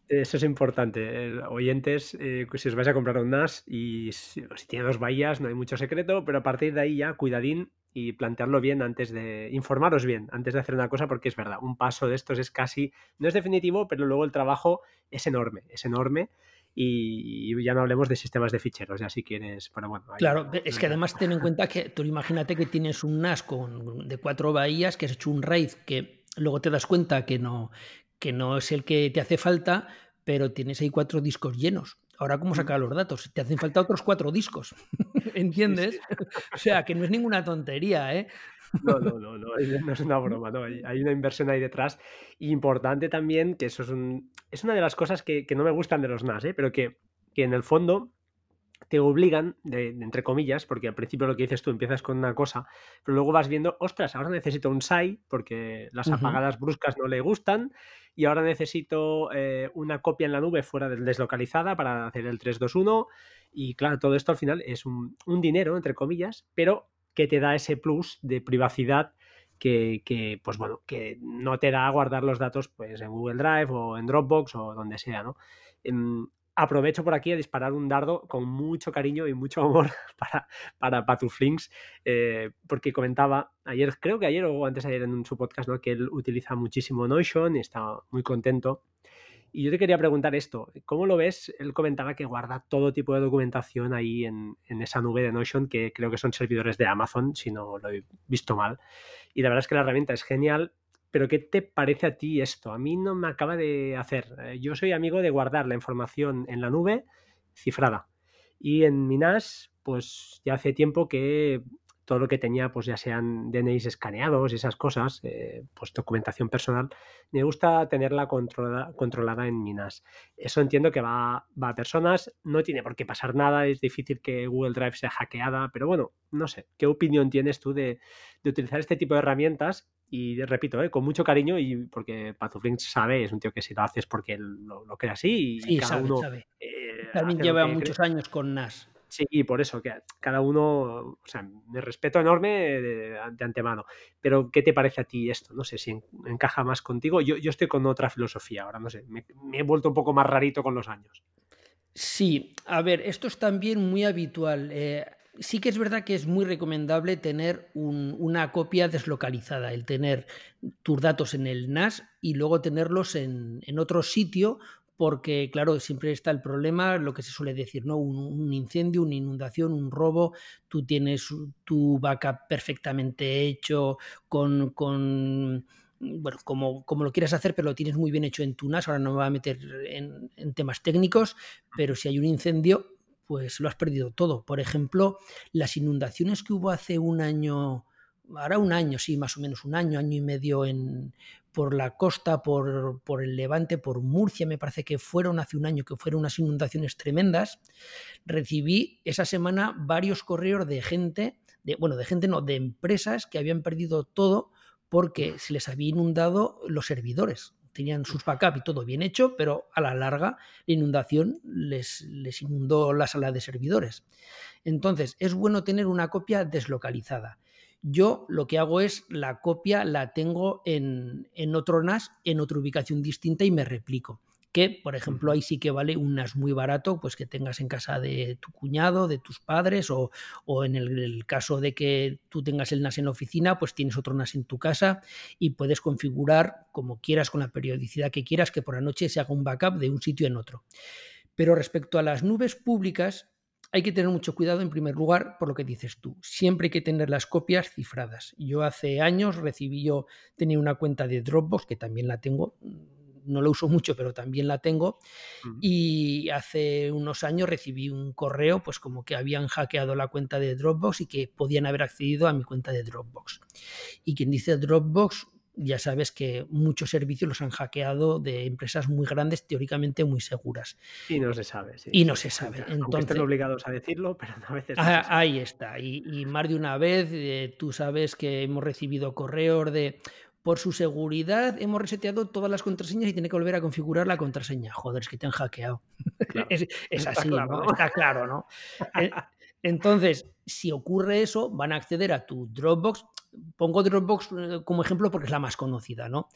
Eso es importante. oyentes, eh, si os vais a comprar un NAS y si, si, tiene dos bahías, no hay mucho secreto, pero a partir de ahí ya cuidadín y plantearlo bien antes de informaros bien, antes de hacer una cosa, porque es verdad, un paso de estos es casi, no es definitivo, pero luego el trabajo es enorme, es enorme. Y, ya no hablemos de sistemas de ficheros, ya si quieres, pero bueno.
Ahí, claro, es que además [laughs] ten en cuenta que tú imagínate que tienes un NAS con, de cuatro bahías, que has hecho un RAID que luego te das cuenta que no, que no es el que te hace falta, pero tienes ahí cuatro discos llenos. Ahora, ¿cómo sacar los datos? Te hacen falta otros cuatro discos. [laughs] ¿Entiendes? [laughs] O sea, que no es ninguna tontería, ¿eh?
No, no, no, no, no es una [laughs] broma, no. Hay, una inversión ahí detrás. Importante también, que eso es, un, es una de las cosas que, que no me gustan de los NAS, ¿eh? pero que, que en el fondo te obligan, de, de, entre comillas, porque al principio lo que dices tú empiezas con una cosa, pero luego vas viendo, ostras, ahora necesito un SAI porque las apagadas uh -huh. bruscas no le gustan y ahora necesito eh, una copia en la nube fuera del deslocalizada para hacer el 321 y claro, todo esto al final es un, dinero, entre comillas, pero que te da ese plus de privacidad que, que, pues bueno, que no te da guardar los datos pues en Google Drive o en Dropbox o donde sea, ¿no? Aprovecho por aquí a disparar un dardo con mucho cariño y mucho amor [laughs] para, para Patuflinks, eh, porque comentaba ayer, creo que ayer o antes ayer en su podcast, ¿no? que él utiliza muchísimo Notion y está muy contento. Y yo te quería preguntar esto, ¿cómo lo ves? Él comentaba que guarda todo tipo de documentación ahí en, en esa nube de Notion, que creo que son servidores de Amazon, si no lo he visto mal. Y la verdad es que la herramienta es genial, pero ¿qué te parece a ti esto? A mí no me acaba de hacer. Eh, yo soy amigo de guardar la información en la nube cifrada. Y en mi NAS, pues ya hace tiempo que todo lo que tenía, pues ya sean DNIs escaneados y esas cosas, eh, pues documentación personal, me gusta tenerla controlada, controlada en mi NAS. Eso entiendo que va, va, a personas, no tiene por qué pasar nada, es difícil que Google Drive sea hackeada, pero bueno, no sé, ¿qué opinión tienes tú de, de utilizar este tipo de herramientas? Y repito, ¿eh? con mucho cariño y porque Patuflink sabe, es un tío que si lo haces porque lo, lo crea así y
sí,
cada
sabe,
uno...
Sabe. Eh, También lleva muchos cree. años con NAS.
Sí, y por eso, que cada uno, o sea, me respeto enorme de, antemano. Pero, ¿qué te parece a ti esto? No sé si encaja más contigo. Yo, yo estoy con otra filosofía ahora, no sé, me, he vuelto un poco más rarito con los años.
Sí, a ver, esto es también muy habitual. Eh, sí que es verdad que es muy recomendable tener una copia deslocalizada, el tener tus datos en el NAS y luego tenerlos en, otro sitio porque claro, siempre está el problema, lo que se suele decir, ¿no? Un, incendio, una inundación, un robo, tú tienes tu backup perfectamente hecho con, bueno, como, como, lo quieras hacer, pero lo tienes muy bien hecho en tu NAS, ahora no me voy a meter en temas técnicos, pero si hay un incendio, pues lo has perdido todo. Por ejemplo, las inundaciones que hubo hace un año, ahora un año, sí, más o menos un año, año y medio en, por la costa, por, por, el Levante, por Murcia, me parece que fueron hace un año, que fueron unas inundaciones tremendas, recibí esa semana varios correos de gente, de, bueno, de gente no, de empresas que habían perdido todo porque se les había inundado los servidores. Tenían sus backup y todo bien hecho, pero a la larga la inundación les, les inundó la sala de servidores. Entonces, es bueno tener una copia deslocalizada. Yo lo que hago es la copia la tengo en, otro NAS, en otra ubicación distinta y me replico que, por ejemplo, ahí sí que vale un NAS muy barato, pues que tengas en casa de tu cuñado, de tus padres, o, en el, caso de que tú tengas el NAS en la oficina, pues tienes otro NAS en tu casa y puedes configurar como quieras, con la periodicidad que quieras, que por la noche se haga un backup de un sitio en otro. Pero respecto a las nubes públicas, hay que tener mucho cuidado en primer lugar por lo que dices tú. Siempre hay que tener las copias cifradas. Yo hace años recibí yo, tenía una cuenta de Dropbox, que también la tengo, no la uso mucho, pero también la tengo. Y hace unos años recibí un correo, pues como que habían hackeado la cuenta de Dropbox y que podían haber accedido a mi cuenta de Dropbox. Y quien dice Dropbox ya sabes que muchos servicios los han hackeado de empresas muy grandes, teóricamente muy seguras.
Y no se sabe.
y no se sabe.
Entonces, estén obligados a decirlo, pero [laughs] a veces.
Ah, ahí está. Y, más de una vez eh, tú sabes que hemos recibido correos de. Por su seguridad hemos reseteado todas las contraseñas y tiene que volver a configurar la contraseña. Joder, es que te han hackeado. [laughs] es, así, claro, ¿no? Está claro, ¿no? Entonces, si ocurre eso, van a acceder a tu Dropbox pongo Dropbox eh, como ejemplo porque es la más conocida, ¿no?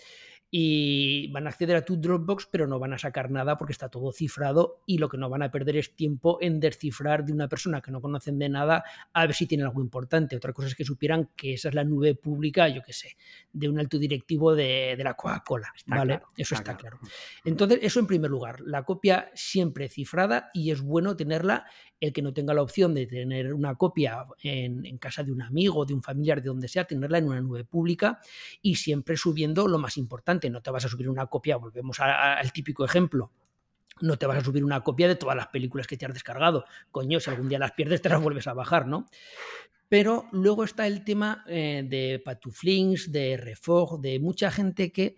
Y van a acceder a tu Dropbox, pero no van a sacar nada porque está todo cifrado y lo que no van a perder es tiempo en descifrar de una persona que no conocen de nada a ver si tiene algo importante. Otra cosa es que supieran que esa es la nube pública, yo qué sé, de un alto directivo de, la Coca-Cola, ¿vale? eso está, claro. Entonces, eso en primer lugar, la copia siempre cifrada y es bueno tenerla. El que no tenga la opción de tener una copia en, en casa de un amigo, de un familiar, de donde sea, tenerla en una nube pública y siempre subiendo lo más importante no te vas a subir una copia, volvemos al típico ejemplo, no te vas a subir una copia de todas las películas que te has descargado. Coño, si algún día las pierdes, te las vuelves a bajar, ¿no? Pero luego está el tema eh, de Patuflinks, de Refog, de mucha gente que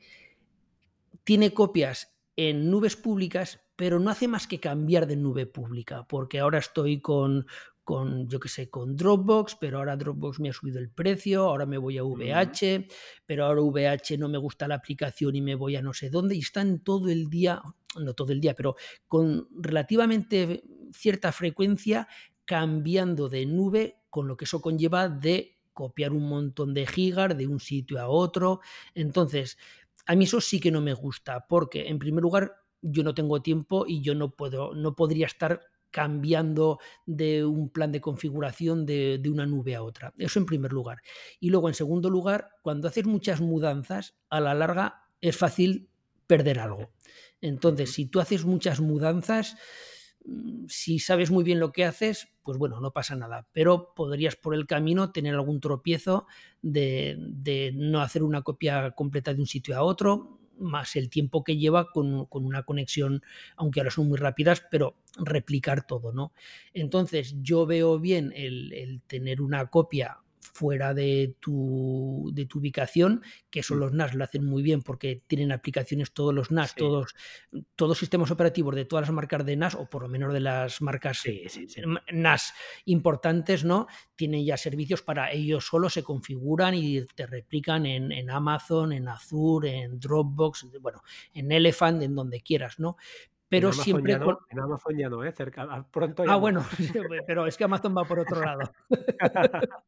tiene copias en nubes públicas, pero no hace más que cambiar de nube pública, porque ahora estoy con, con, yo qué sé, con Dropbox, pero ahora Dropbox me ha subido el precio, ahora me voy a VH, pero ahora VH no me gusta la aplicación y me voy a no sé dónde, y están todo el día, no todo el día, pero con relativamente cierta frecuencia cambiando de nube, con lo que eso conlleva de copiar un montón de gigas de un sitio a otro. Entonces, a mí eso sí que no me gusta, porque en primer lugar yo no tengo tiempo y yo no puedo, no podría estar cambiando de un plan de configuración de, una nube a otra. Eso en primer lugar. Y luego, en segundo lugar, cuando haces muchas mudanzas, a la larga es fácil perder algo. Entonces, si tú haces muchas mudanzas, mm, si sabes muy bien lo que haces, pues bueno, no pasa nada. Pero podrías por el camino tener algún tropiezo de, de no hacer una copia completa de un sitio a otro, más el tiempo que lleva con, una conexión, aunque ahora son muy rápidas, pero replicar todo, ¿no? Entonces, yo veo bien el, el tener una copia fuera de tu, de tu ubicación, que eso mm. los NAS lo hacen muy bien porque tienen aplicaciones todos los NAS, todos, todos sistemas operativos de todas las marcas de NAS, o por lo menos de las marcas NAS importantes, ¿no? Tienen ya servicios para ellos solo se configuran y te replican en, en Amazon, en Azure, en Dropbox, bueno, en Elephant, en donde quieras, ¿no? pero
en
siempre
en Amazon ya no, ¿eh? Cerca, pronto
Ah, bueno, [laughs] [laughs] pero es que Amazon va por otro lado. [laughs]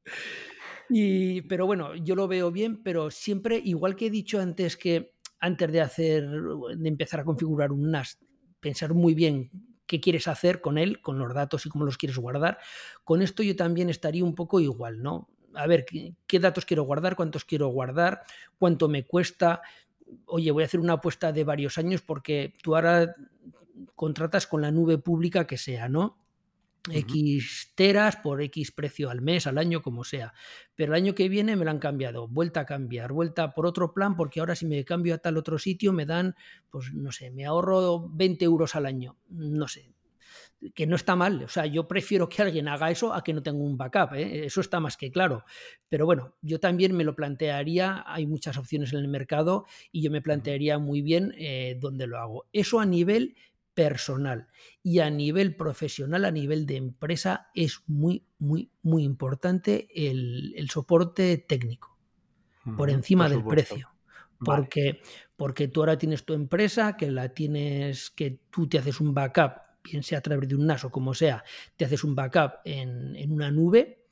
y, pero bueno, yo lo veo bien, pero siempre, igual que he dicho antes que antes de hacer, de empezar a configurar un NAS, pensar muy bien qué quieres hacer con él, con los datos y cómo los quieres guardar. Con esto yo también estaría un poco igual, ¿no? A ver, ¿qué, datos quiero guardar? ¿Cuántos quiero guardar? ¿Cuánto me cuesta? Oye, voy a hacer una apuesta de varios años porque tú ahora contratas con la nube pública que sea, ¿no? X teras por X precio al mes, al año, como sea. Pero el año que viene me lo han cambiado, vuelta a cambiar, vuelta por otro plan, porque ahora si me cambio a tal otro sitio me dan, pues no sé, me ahorro 20 euros al año, no sé. Que no está mal, o sea, yo prefiero que alguien haga eso a que no tenga un backup, ¿eh? eso está más que claro. Pero bueno, yo también me lo plantearía, hay muchas opciones en el mercado y yo me plantearía muy bien eh, dónde lo hago. Eso a nivel personal y a nivel profesional, a nivel de empresa, es muy, muy, muy importante el, soporte técnico por encima del precio. Porque, porque tú ahora tienes tu empresa, que la tienes, que tú te haces un backup, bien sea a través de un NAS o como sea, te haces un backup en, en una nube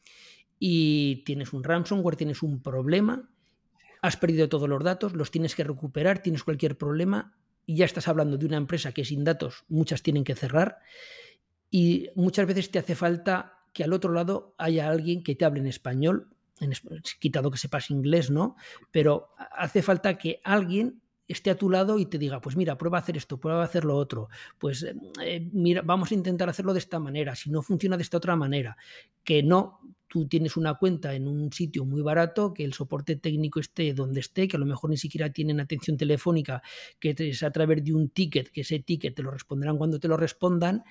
y tienes un ransomware, tienes un problema, has perdido todos los datos, los tienes que recuperar, tienes cualquier problema, y ya estás hablando de una empresa que sin datos muchas tienen que cerrar y muchas veces te hace falta que al otro lado haya alguien que te hable en español, en, quitado que sepas inglés, ¿no? Pero hace falta que alguien esté a tu lado y te diga, pues mira, prueba a hacer esto, prueba a hacer lo otro, pues eh, mira, vamos a intentar hacerlo de esta manera, si no funciona de esta otra manera, que no tú tienes una cuenta en un sitio muy barato, que el soporte técnico esté donde esté, que a lo mejor ni siquiera tienen atención telefónica, que es a través de un ticket, que ese ticket te lo responderán cuando te lo respondan,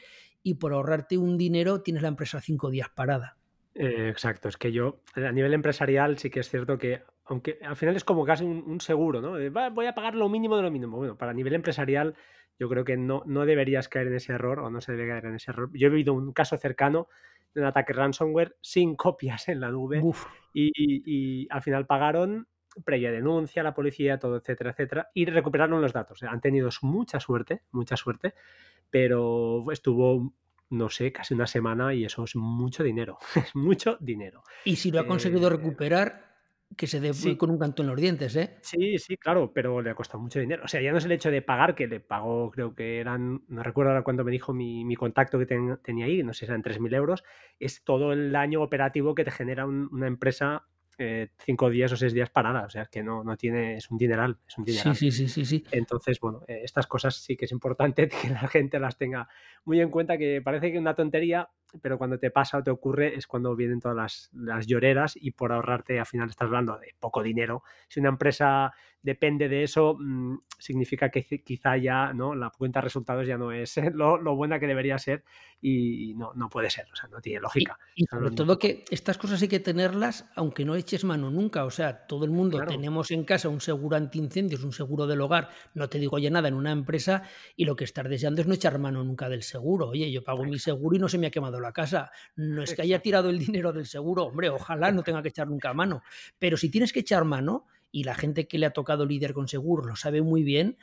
y por ahorrarte un dinero tienes la empresa cinco días parada.
Eh, exacto, es que yo a nivel empresarial sí que es cierto que, aunque al final es como casi un, seguro, ¿no? voy a pagar lo mínimo de lo mínimo. Bueno, para nivel empresarial yo creo que no, no deberías caer en ese error o no se debe caer en ese error. Yo he vivido un caso cercano de un ataque ransomware sin [laughs] copias en la nube y, al final pagaron previa denuncia, la policía, todo, etcétera, etcétera, y recuperaron los datos. Han tenido mucha suerte, mucha suerte, pero estuvo, no sé, casi una semana y eso es mucho dinero, [laughs] es mucho dinero.
Y si lo ha conseguido eh, recuperar, que se dé con un canto en los dientes, ¿eh?
Sí, sí, claro, pero le ha costado mucho dinero. O sea, ya no es el hecho de pagar, que le pagó, creo que eran, no recuerdo ahora cuándo me dijo mi, contacto que tenía ahí, no sé si eran 3.000 euros, es todo el año operativo que te genera una empresa eh, cinco días o seis días parada, o sea, que no, no tiene, es un dineral, es un dineral.
Sí, sí, sí, sí,
Entonces, bueno, eh, estas cosas sí que es importante [laughs] que la gente las tenga muy en cuenta, que parece que una tontería, pero cuando te pasa o te ocurre es cuando vienen todas las, las lloreras y por ahorrarte al final estás hablando de poco dinero. Si una empresa depende de eso, mm, significa que quizá ya ¿no? la cuenta de resultados ya no es [laughs] lo, lo buena que debería ser y no, no puede ser, o sea, no tiene lógica.
Y, sobre todo que estas cosas hay que tenerlas aunque no eches mano nunca, o sea, todo el mundo tenemos en casa un seguro antiincendios, un seguro del hogar, no te digo ya nada en una empresa y lo que estás deseando es no echar mano nunca del seguro. Oye, yo pago mi seguro y no se me ha quemado la casa. No es que haya tirado el dinero del seguro, hombre, ojalá no tenga que echar nunca mano, pero si tienes que echar mano, y la gente que le ha tocado líder con seguro lo sabe muy bien,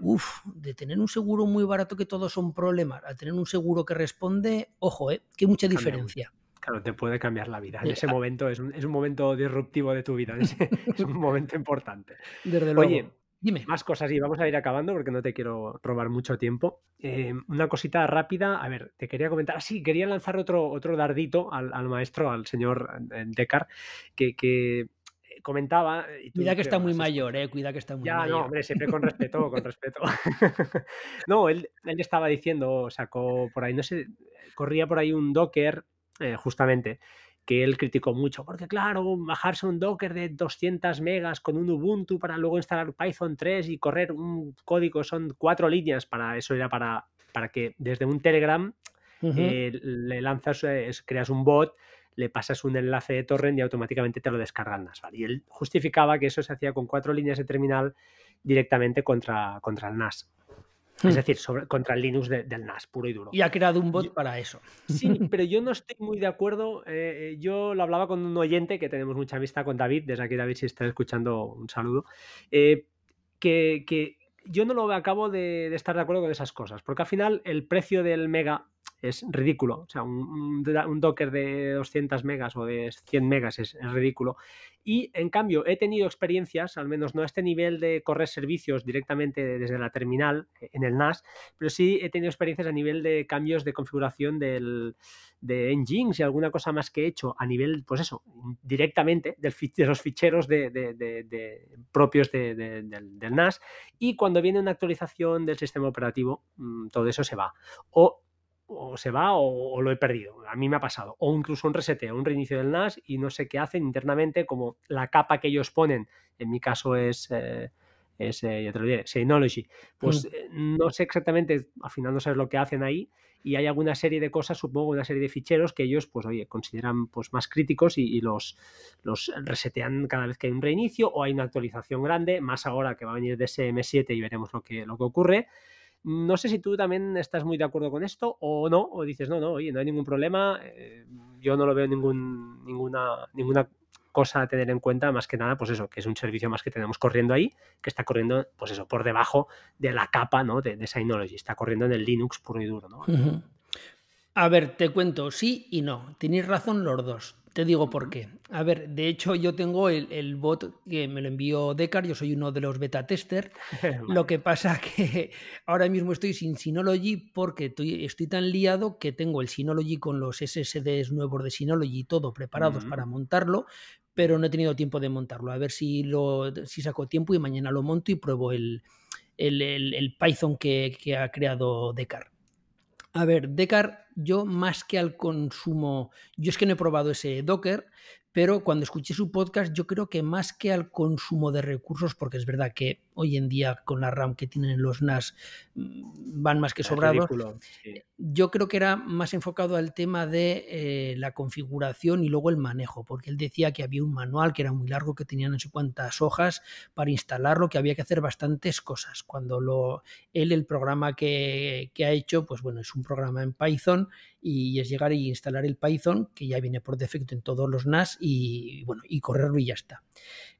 uff, de tener un seguro muy barato que todos son problemas, a tener un seguro que responde, ojo, ¿eh? que mucha diferencia.
Claro, te puede cambiar la vida. En ese momento es un, es un momento disruptivo de tu vida, [laughs] es, un momento importante.
Desde luego. Oye, Dime.
Más cosas y vamos a ir acabando porque no te quiero robar mucho tiempo. Eh, una cosita rápida, a ver, te quería comentar, sí, quería lanzar otro, otro dardito al, al maestro, al señor eh, Decar, que, que comentaba.
Eh, cuida que está muy mayor, eh, cuida que está muy
ya,
mayor.
no, hombre, siempre con respeto, con [laughs] respeto. [laughs] no, él, él, estaba diciendo, sacó por ahí, no sé, corría por ahí un Docker, eh, justamente, que él criticó mucho, porque claro, bajarse un Docker de 200 megas con un Ubuntu para luego instalar Python 3 y correr un código, son cuatro líneas, para eso era para, para que desde un Telegram le lanzas, creas un bot le pasas un enlace de torrent y automáticamente te lo descargan NAS. Y él justificaba que eso se hacía con cuatro líneas de terminal directamente contra, contra el NAS. Es hmm. decir, sobre, contra el Linux del NAS, puro y duro.
Y ha creado un bot para eso. [laughs]
Sí, pero yo no estoy muy de acuerdo. Eh, eh, yo lo hablaba con un oyente que tenemos mucha amistad con David. Desde aquí, David, si estás escuchando, un saludo. Eh, que, yo no lo acabo de, de, estar de acuerdo con esas cosas, porque al final el precio del mega es ridículo. O sea, un, un, Docker de 200 megas o de 100 megas es, es, ridículo. Y en cambio, he tenido experiencias, al menos no a este nivel de correr servicios directamente desde la terminal eh, en el NAS, pero sí he tenido experiencias a nivel de cambios de configuración del, de engines y alguna cosa más que he hecho a nivel, pues eso, directamente del, de los ficheros de, de, de, propios del, del, NAS. Y cuando viene una actualización del sistema operativo, mm, todo eso se va. O o se va o, lo he perdido. A mí me ha pasado. O incluso un reseteo, un reinicio del NAS y no sé qué hacen internamente, como la capa que ellos ponen, en mi caso es, eh, es eh, ya te lo diré, Synology. Pues mm. eh, no sé exactamente, al final no sabes lo que hacen ahí y hay alguna serie de cosas, supongo, una serie de ficheros que ellos, pues oye, consideran pues más críticos y, y los, los resetean cada vez que hay un reinicio o hay una actualización grande, más ahora que va a venir de SM7 y veremos lo que, lo que ocurre. No sé si tú también estás muy de acuerdo con esto o no, o dices, no, no, oye, no hay ningún problema, eh, yo no lo veo ningún, ninguna, ninguna cosa a tener en cuenta, más que nada, pues eso, que es un servicio más que tenemos corriendo ahí, que está corriendo, pues eso, por debajo de la capa, ¿no? De, de Synology, está corriendo en el Linux puro y duro, ¿no? Uh -huh.
A ver, te cuento, sí y no. Tenéis razón los dos. Te digo por qué. A ver, de hecho yo tengo el, el bot que me lo envió Decar, yo soy uno de los beta tester. [laughs] vale. Lo que pasa [laughs] que ahora mismo estoy sin Synology porque estoy, estoy, tan liado que tengo el Synology con los SSDs nuevos de Synology y todo preparados uh -huh. para montarlo, pero no he tenido tiempo de montarlo. A ver si, lo, si saco tiempo y mañana lo monto y pruebo el, el, el, el Python que, que ha creado Decar. A ver, Decar, yo más que al consumo, yo es que no he probado ese Docker, pero cuando escuché su podcast, yo creo que más que al consumo de recursos, porque es verdad que hoy en día con la RAM que tienen los NAS mm, van más que sobrados, sí. yo creo que era más enfocado al tema de eh, la configuración y luego el manejo, porque él decía que había un manual que era muy largo, que tenía no sé cuántas hojas para instalarlo, que había que hacer bastantes cosas. Cuando lo, él, el programa que, que ha hecho, pues bueno, es un programa en Python y es llegar y instalar el Python, que ya viene por defecto en todos los NAS, y bueno, y correrlo y ya está.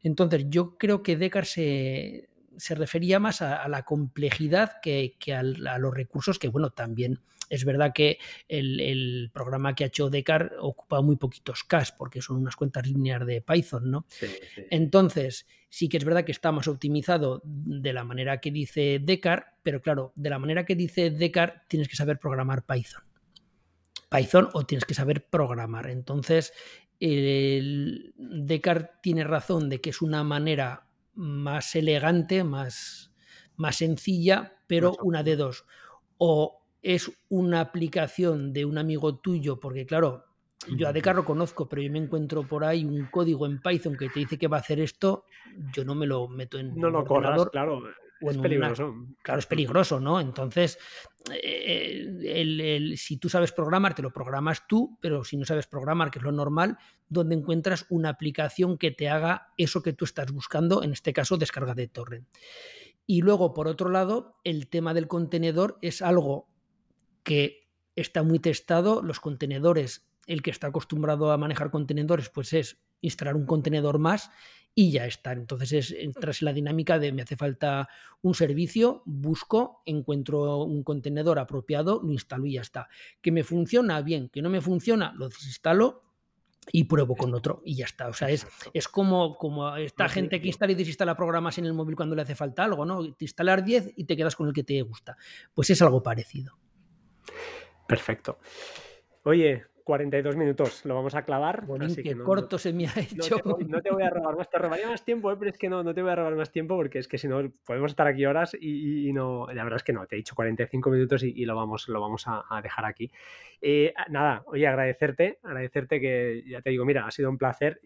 Entonces, yo creo que Decar se, se refería más a, a la complejidad que, que a, a, los recursos, que bueno, también es verdad que el, el, programa que ha hecho Decar ocupa muy poquitos cache, porque son unas cuentas lineales de Python, ¿no? Sí, sí. Entonces, sí que es verdad que está más optimizado de la manera que dice Decar, pero claro, de la manera que dice Decar tienes que saber programar Python. Python o tienes que saber programar. Entonces, el Descartes tiene razón de que es una manera más elegante, más, más sencilla, pero una de dos. O es una aplicación de un amigo tuyo, porque claro, yo a Descartes lo conozco, pero yo me encuentro por ahí un código en Python que te dice que va a hacer esto, yo no me lo meto en.
No lo corras, claro. Es peligroso.
Una, claro, es peligroso, ¿no? Entonces, eh, el, el, si tú sabes programar, te lo programas tú, pero si no sabes programar, que es lo normal, donde encuentras una aplicación que te haga eso que tú estás buscando, en este caso, descarga de torrent. Y luego, por otro lado, el tema del contenedor es algo que está muy testado. Los contenedores, el que está acostumbrado a manejar contenedores, pues es instalar un contenedor más y ya está. Entonces es, entras en la dinámica de me hace falta un servicio, busco, encuentro un contenedor apropiado, lo instalo y ya está. Que me funciona bien, que no me funciona, lo desinstalo y pruebo con otro y ya está. O sea, es, es como, como esta gente que instala y desinstala programas en el móvil cuando le hace falta algo, ¿no? Te instalar 10 y te quedas con el que te gusta. Pues es algo parecido.
Perfecto. Oye, 42 minutos, lo vamos a clavar.
Bueno, así que no, corto no, se me ha hecho.
No te, no te, voy a robar más, te robaría más tiempo, ¿eh? pero es que no, no te voy a robar más tiempo porque es que si no podemos estar aquí horas y, y, no, la verdad es que no, te he dicho 45 minutos y, y lo vamos, lo vamos a, a dejar aquí. Eh, nada, oye, agradecerte, agradecerte que ya te digo, mira, ha sido un placer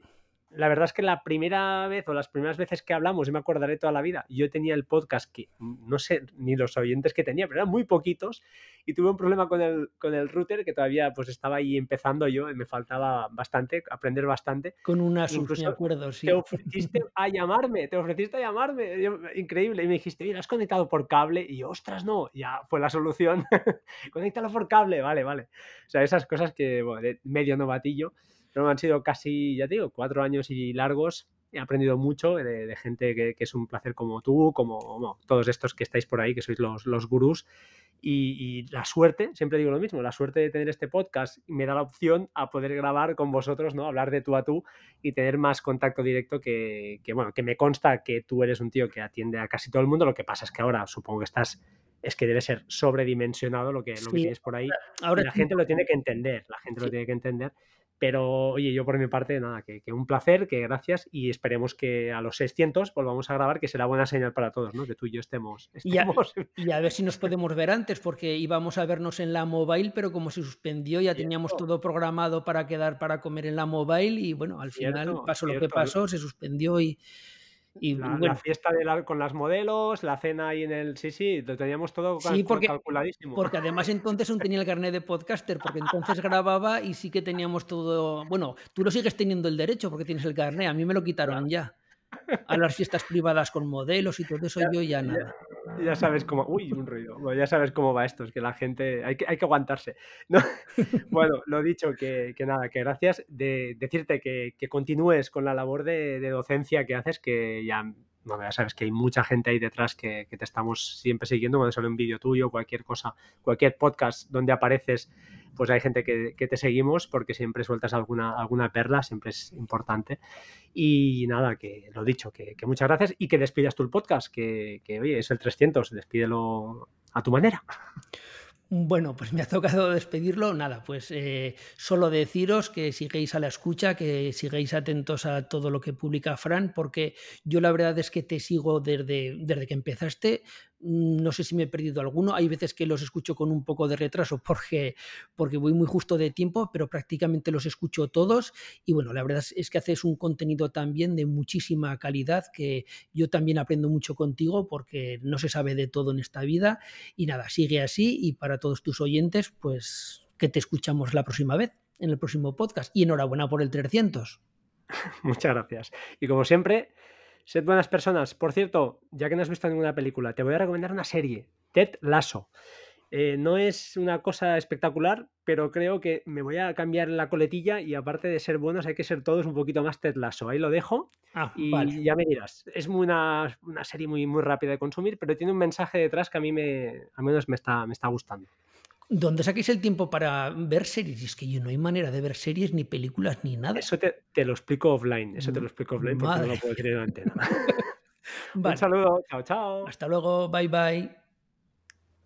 la verdad es que la primera vez o las primeras veces que hablamos, y me acordaré toda la vida, yo tenía el podcast que no sé ni los oyentes que tenía, pero eran muy poquitos y tuve un problema con el, con el router que todavía pues estaba ahí empezando yo y me faltaba bastante, aprender bastante.
Con una me acuerdo, sí.
Te ofreciste a llamarme, te ofreciste a llamarme, yo, increíble, y me dijiste, mira, has conectado por cable y yo, ostras, no, ya fue la solución, [laughs] conéctalo por cable, vale, vale. O sea, esas cosas que, bueno, de medio novatillo pero han sido casi, ya te digo, cuatro años y largos he aprendido mucho de, gente que, es un placer como tú, como todos estos que estáis por ahí, que sois los, los gurús. Y, la suerte, siempre digo lo mismo, la suerte de tener este podcast me da la opción a poder grabar con vosotros, ¿no? Hablar de tú a tú y tener más contacto directo que, que, bueno, que me consta que tú eres un tío que atiende a casi todo el mundo. Lo que pasa es que ahora supongo que estás es que debe ser sobredimensionado lo que, lo que tienes por ahí. Ahora, la gente lo tiene que entender, la gente lo tiene que entender. Pero oye, yo por mi parte, nada, que, un placer, que gracias y esperemos que a los 600 volvamos a grabar, que será buena señal para todos, ¿no? Que tú y yo estemos. [laughs] [laughs]
Y, a, ver si nos podemos ver antes, porque íbamos a vernos en la mobile, pero como se suspendió, ya teníamos todo programado para quedar para comer en la mobile y bueno, al final pasó lo que pasó, se suspendió y
y la, fiesta de con las modelos, la cena ahí en el. Sí, sí, lo teníamos todo
sí, porque, calculadísimo. Porque además entonces aún tenía el carnet de podcaster, porque entonces grababa y sí que teníamos todo. Bueno, tú lo sigues teniendo el derecho porque tienes el carnet, a mí me lo quitaron ya a las fiestas privadas con modelos y todo eso, yo ya nada.
Ya, sabes cómo. Uy, un ruido. ya sabes cómo va esto, es que la gente. Hay que, hay que aguantarse. ¿no? [laughs] bueno, lo dicho, que, que, nada, que gracias. De decirte que, que continúes con la labor de, de, docencia que haces, que ya. Bueno, ya sabes que hay mucha gente ahí detrás que, te estamos siempre siguiendo cuando sale un vídeo tuyo, cualquier cosa, cualquier podcast donde apareces pues hay gente que, te seguimos porque siempre sueltas alguna, alguna perla, siempre es importante. Y nada, que lo dicho, que, muchas gracias y que despidas tú el podcast, que, que oye, es el 300, despídelo a tu manera.
Bueno, pues me ha tocado despedirlo. Nada, pues eh, solo deciros que sigáis a la escucha, que sigáis atentos a todo lo que publica Fran, porque yo la verdad es que te sigo desde, desde que empezaste. Mm, no sé si me he perdido alguno. Hay veces que los escucho con un poco de retraso porque, porque voy muy justo de tiempo, pero prácticamente los escucho todos. Y bueno, la verdad es que haces un contenido también de muchísima calidad, que yo también aprendo mucho contigo porque no se sabe de todo en esta vida. Y nada, sigue así y para todos tus oyentes, pues que te escuchamos la próxima vez, en el próximo podcast. Y enhorabuena por el 300. [laughs]
Muchas gracias. Y como siempre, Sed buenas personas. Por cierto, ya que no has visto ninguna película, te voy a recomendar una serie, Ted Lasso. Eh, no es una cosa espectacular, pero creo que me voy a cambiar la coletilla y aparte de ser buenos hay que ser todos un poquito más Ted Lasso. Ahí lo dejo ah, y ya me dirás. Es una, una, serie muy, muy rápida de consumir, pero tiene un mensaje detrás que a mí me, al menos me está, me está gustando.
¿Dónde saquéis el tiempo para ver series? Es que yo no hay manera de ver series, ni películas, ni nada.
Eso te, lo explico offline. Eso te lo explico offline porque no lo puedo decir en antena. [laughs] Un saludo. Chao, chao.
Hasta luego. Bye, bye.